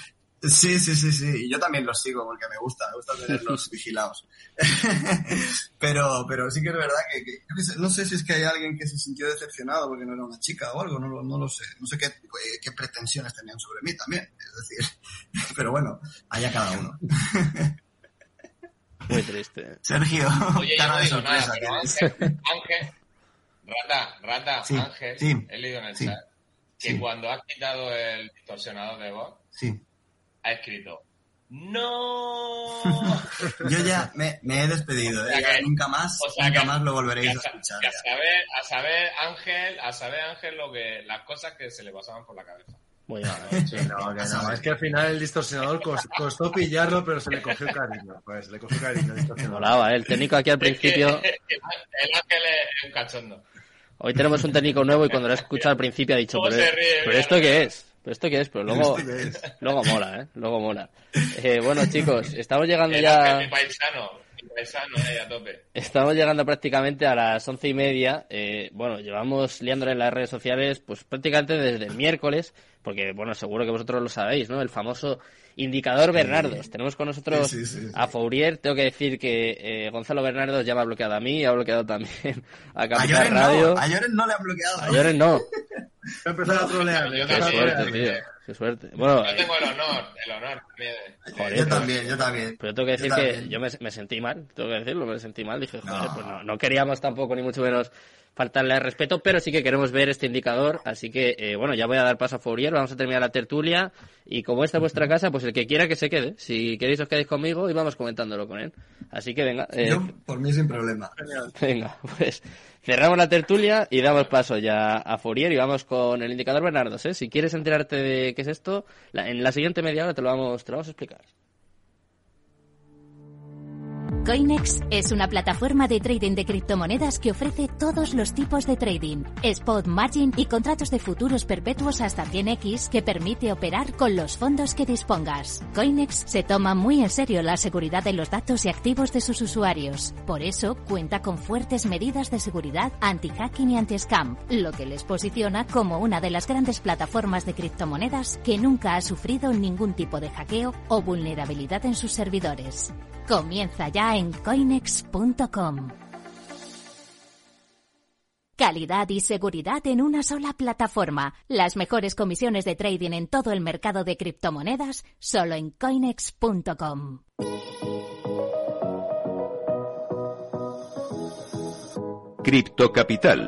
Sí, sí, sí, sí. Y yo también los sigo porque me gusta, me gusta tenerlos vigilados. pero, pero sí que es verdad que, que- no sé si es que hay alguien que se sintió decepcionado porque no era una chica o algo, no, no lo sé. No sé qué, qué pretensiones tenían sobre mí también. Es decir, pero bueno, allá cada uno. Muy triste. Sergio, Oye, cara no de nada, sorpresa pero tienes. Ángel, Ángel, Rata, Rata, Sí, Ángel, sí, he leído en el sí, chat que sí. cuando has quitado el distorsionador de voz, Sí. ha escrito ¡No! Yo ya me, me he despedido, O ¿eh? sea Ya que- nunca más, o sea nunca que- más lo volveréis a, a escuchar. a saber, a saber Ángel, a saber Ángel lo que, las cosas que se le pasaban por la cabeza. Muy mal. Sí, no, que no, es que al final el distorsionador cos- costó pillarlo, pero se le cogió cariño. Pues se le cogió cariño al distorsionador. Molaba, ¿eh? El técnico aquí al principio... El, el Ángel es un cachondo. Hoy tenemos un técnico nuevo y cuando lo he escuchado al principio ha dicho, ¿Cómo pero, ríe? ¿pero esto qué es? ¿Pero esto qué es? Pero luego, luego mola, ¿eh? Luego mola. Eh, bueno, chicos, estamos llegando El ya... mi paisano, mi paisano, eh, a tope. Estamos llegando prácticamente a las once y media. Eh, bueno, llevamos liándole en las redes sociales, pues prácticamente desde el miércoles, porque bueno, seguro que vosotros lo sabéis, ¿no? El famoso indicador Bernardos. Tenemos con nosotros Sí, sí, sí, sí. a Fourier. Tengo que decir que eh, Gonzalo Bernardos ya me ha bloqueado a mí, ha bloqueado también a A Capital Lloren Radio. no, a Lloren no le han bloqueado. A Lloren no. Voy a empezar a trolear. voy a Yo Qué suerte, tío. Qué suerte. Bueno, Yo tengo el honor, el honor también. de- joder, Yo pues- también, yo también. Pero tengo que decir Yo que yo me, me sentí mal, tengo que decirlo, me sentí mal. Dije, joder, No. pues no, no queríamos tampoco ni mucho menos faltarle al respeto, pero sí que queremos ver este indicador. Así que, eh, bueno, ya voy a dar paso a Fourier, vamos a terminar la tertulia. Y como esta es vuestra casa, pues el que quiera que se quede. Si queréis os quedéis conmigo y vamos comentándolo con él. Así que venga, eh, Yo, por mí, sin problema. venga, pues cerramos la tertulia y damos paso ya a Fourier y vamos con el indicador Bernardos. ¿eh? Si quieres enterarte de qué es esto, la- en la siguiente media hora te lo vamos, te lo vamos a explicar. Coinex es una plataforma de trading de criptomonedas que ofrece todos los tipos de trading, spot margin y contratos de futuros perpetuos hasta 100x que permite operar con los fondos que dispongas. Coinex se toma muy en serio la seguridad de los datos y activos de sus usuarios. Por eso cuenta con fuertes medidas de seguridad anti-hacking y anti-scam, lo que les posiciona como una de las grandes plataformas de criptomonedas que nunca ha sufrido ningún tipo de hackeo o vulnerabilidad en sus servidores. Comienza ya en coinex.com. Calidad y seguridad en una sola plataforma. Las mejores comisiones de trading en todo el mercado de criptomonedas solo en coinex.com. Cripto Capital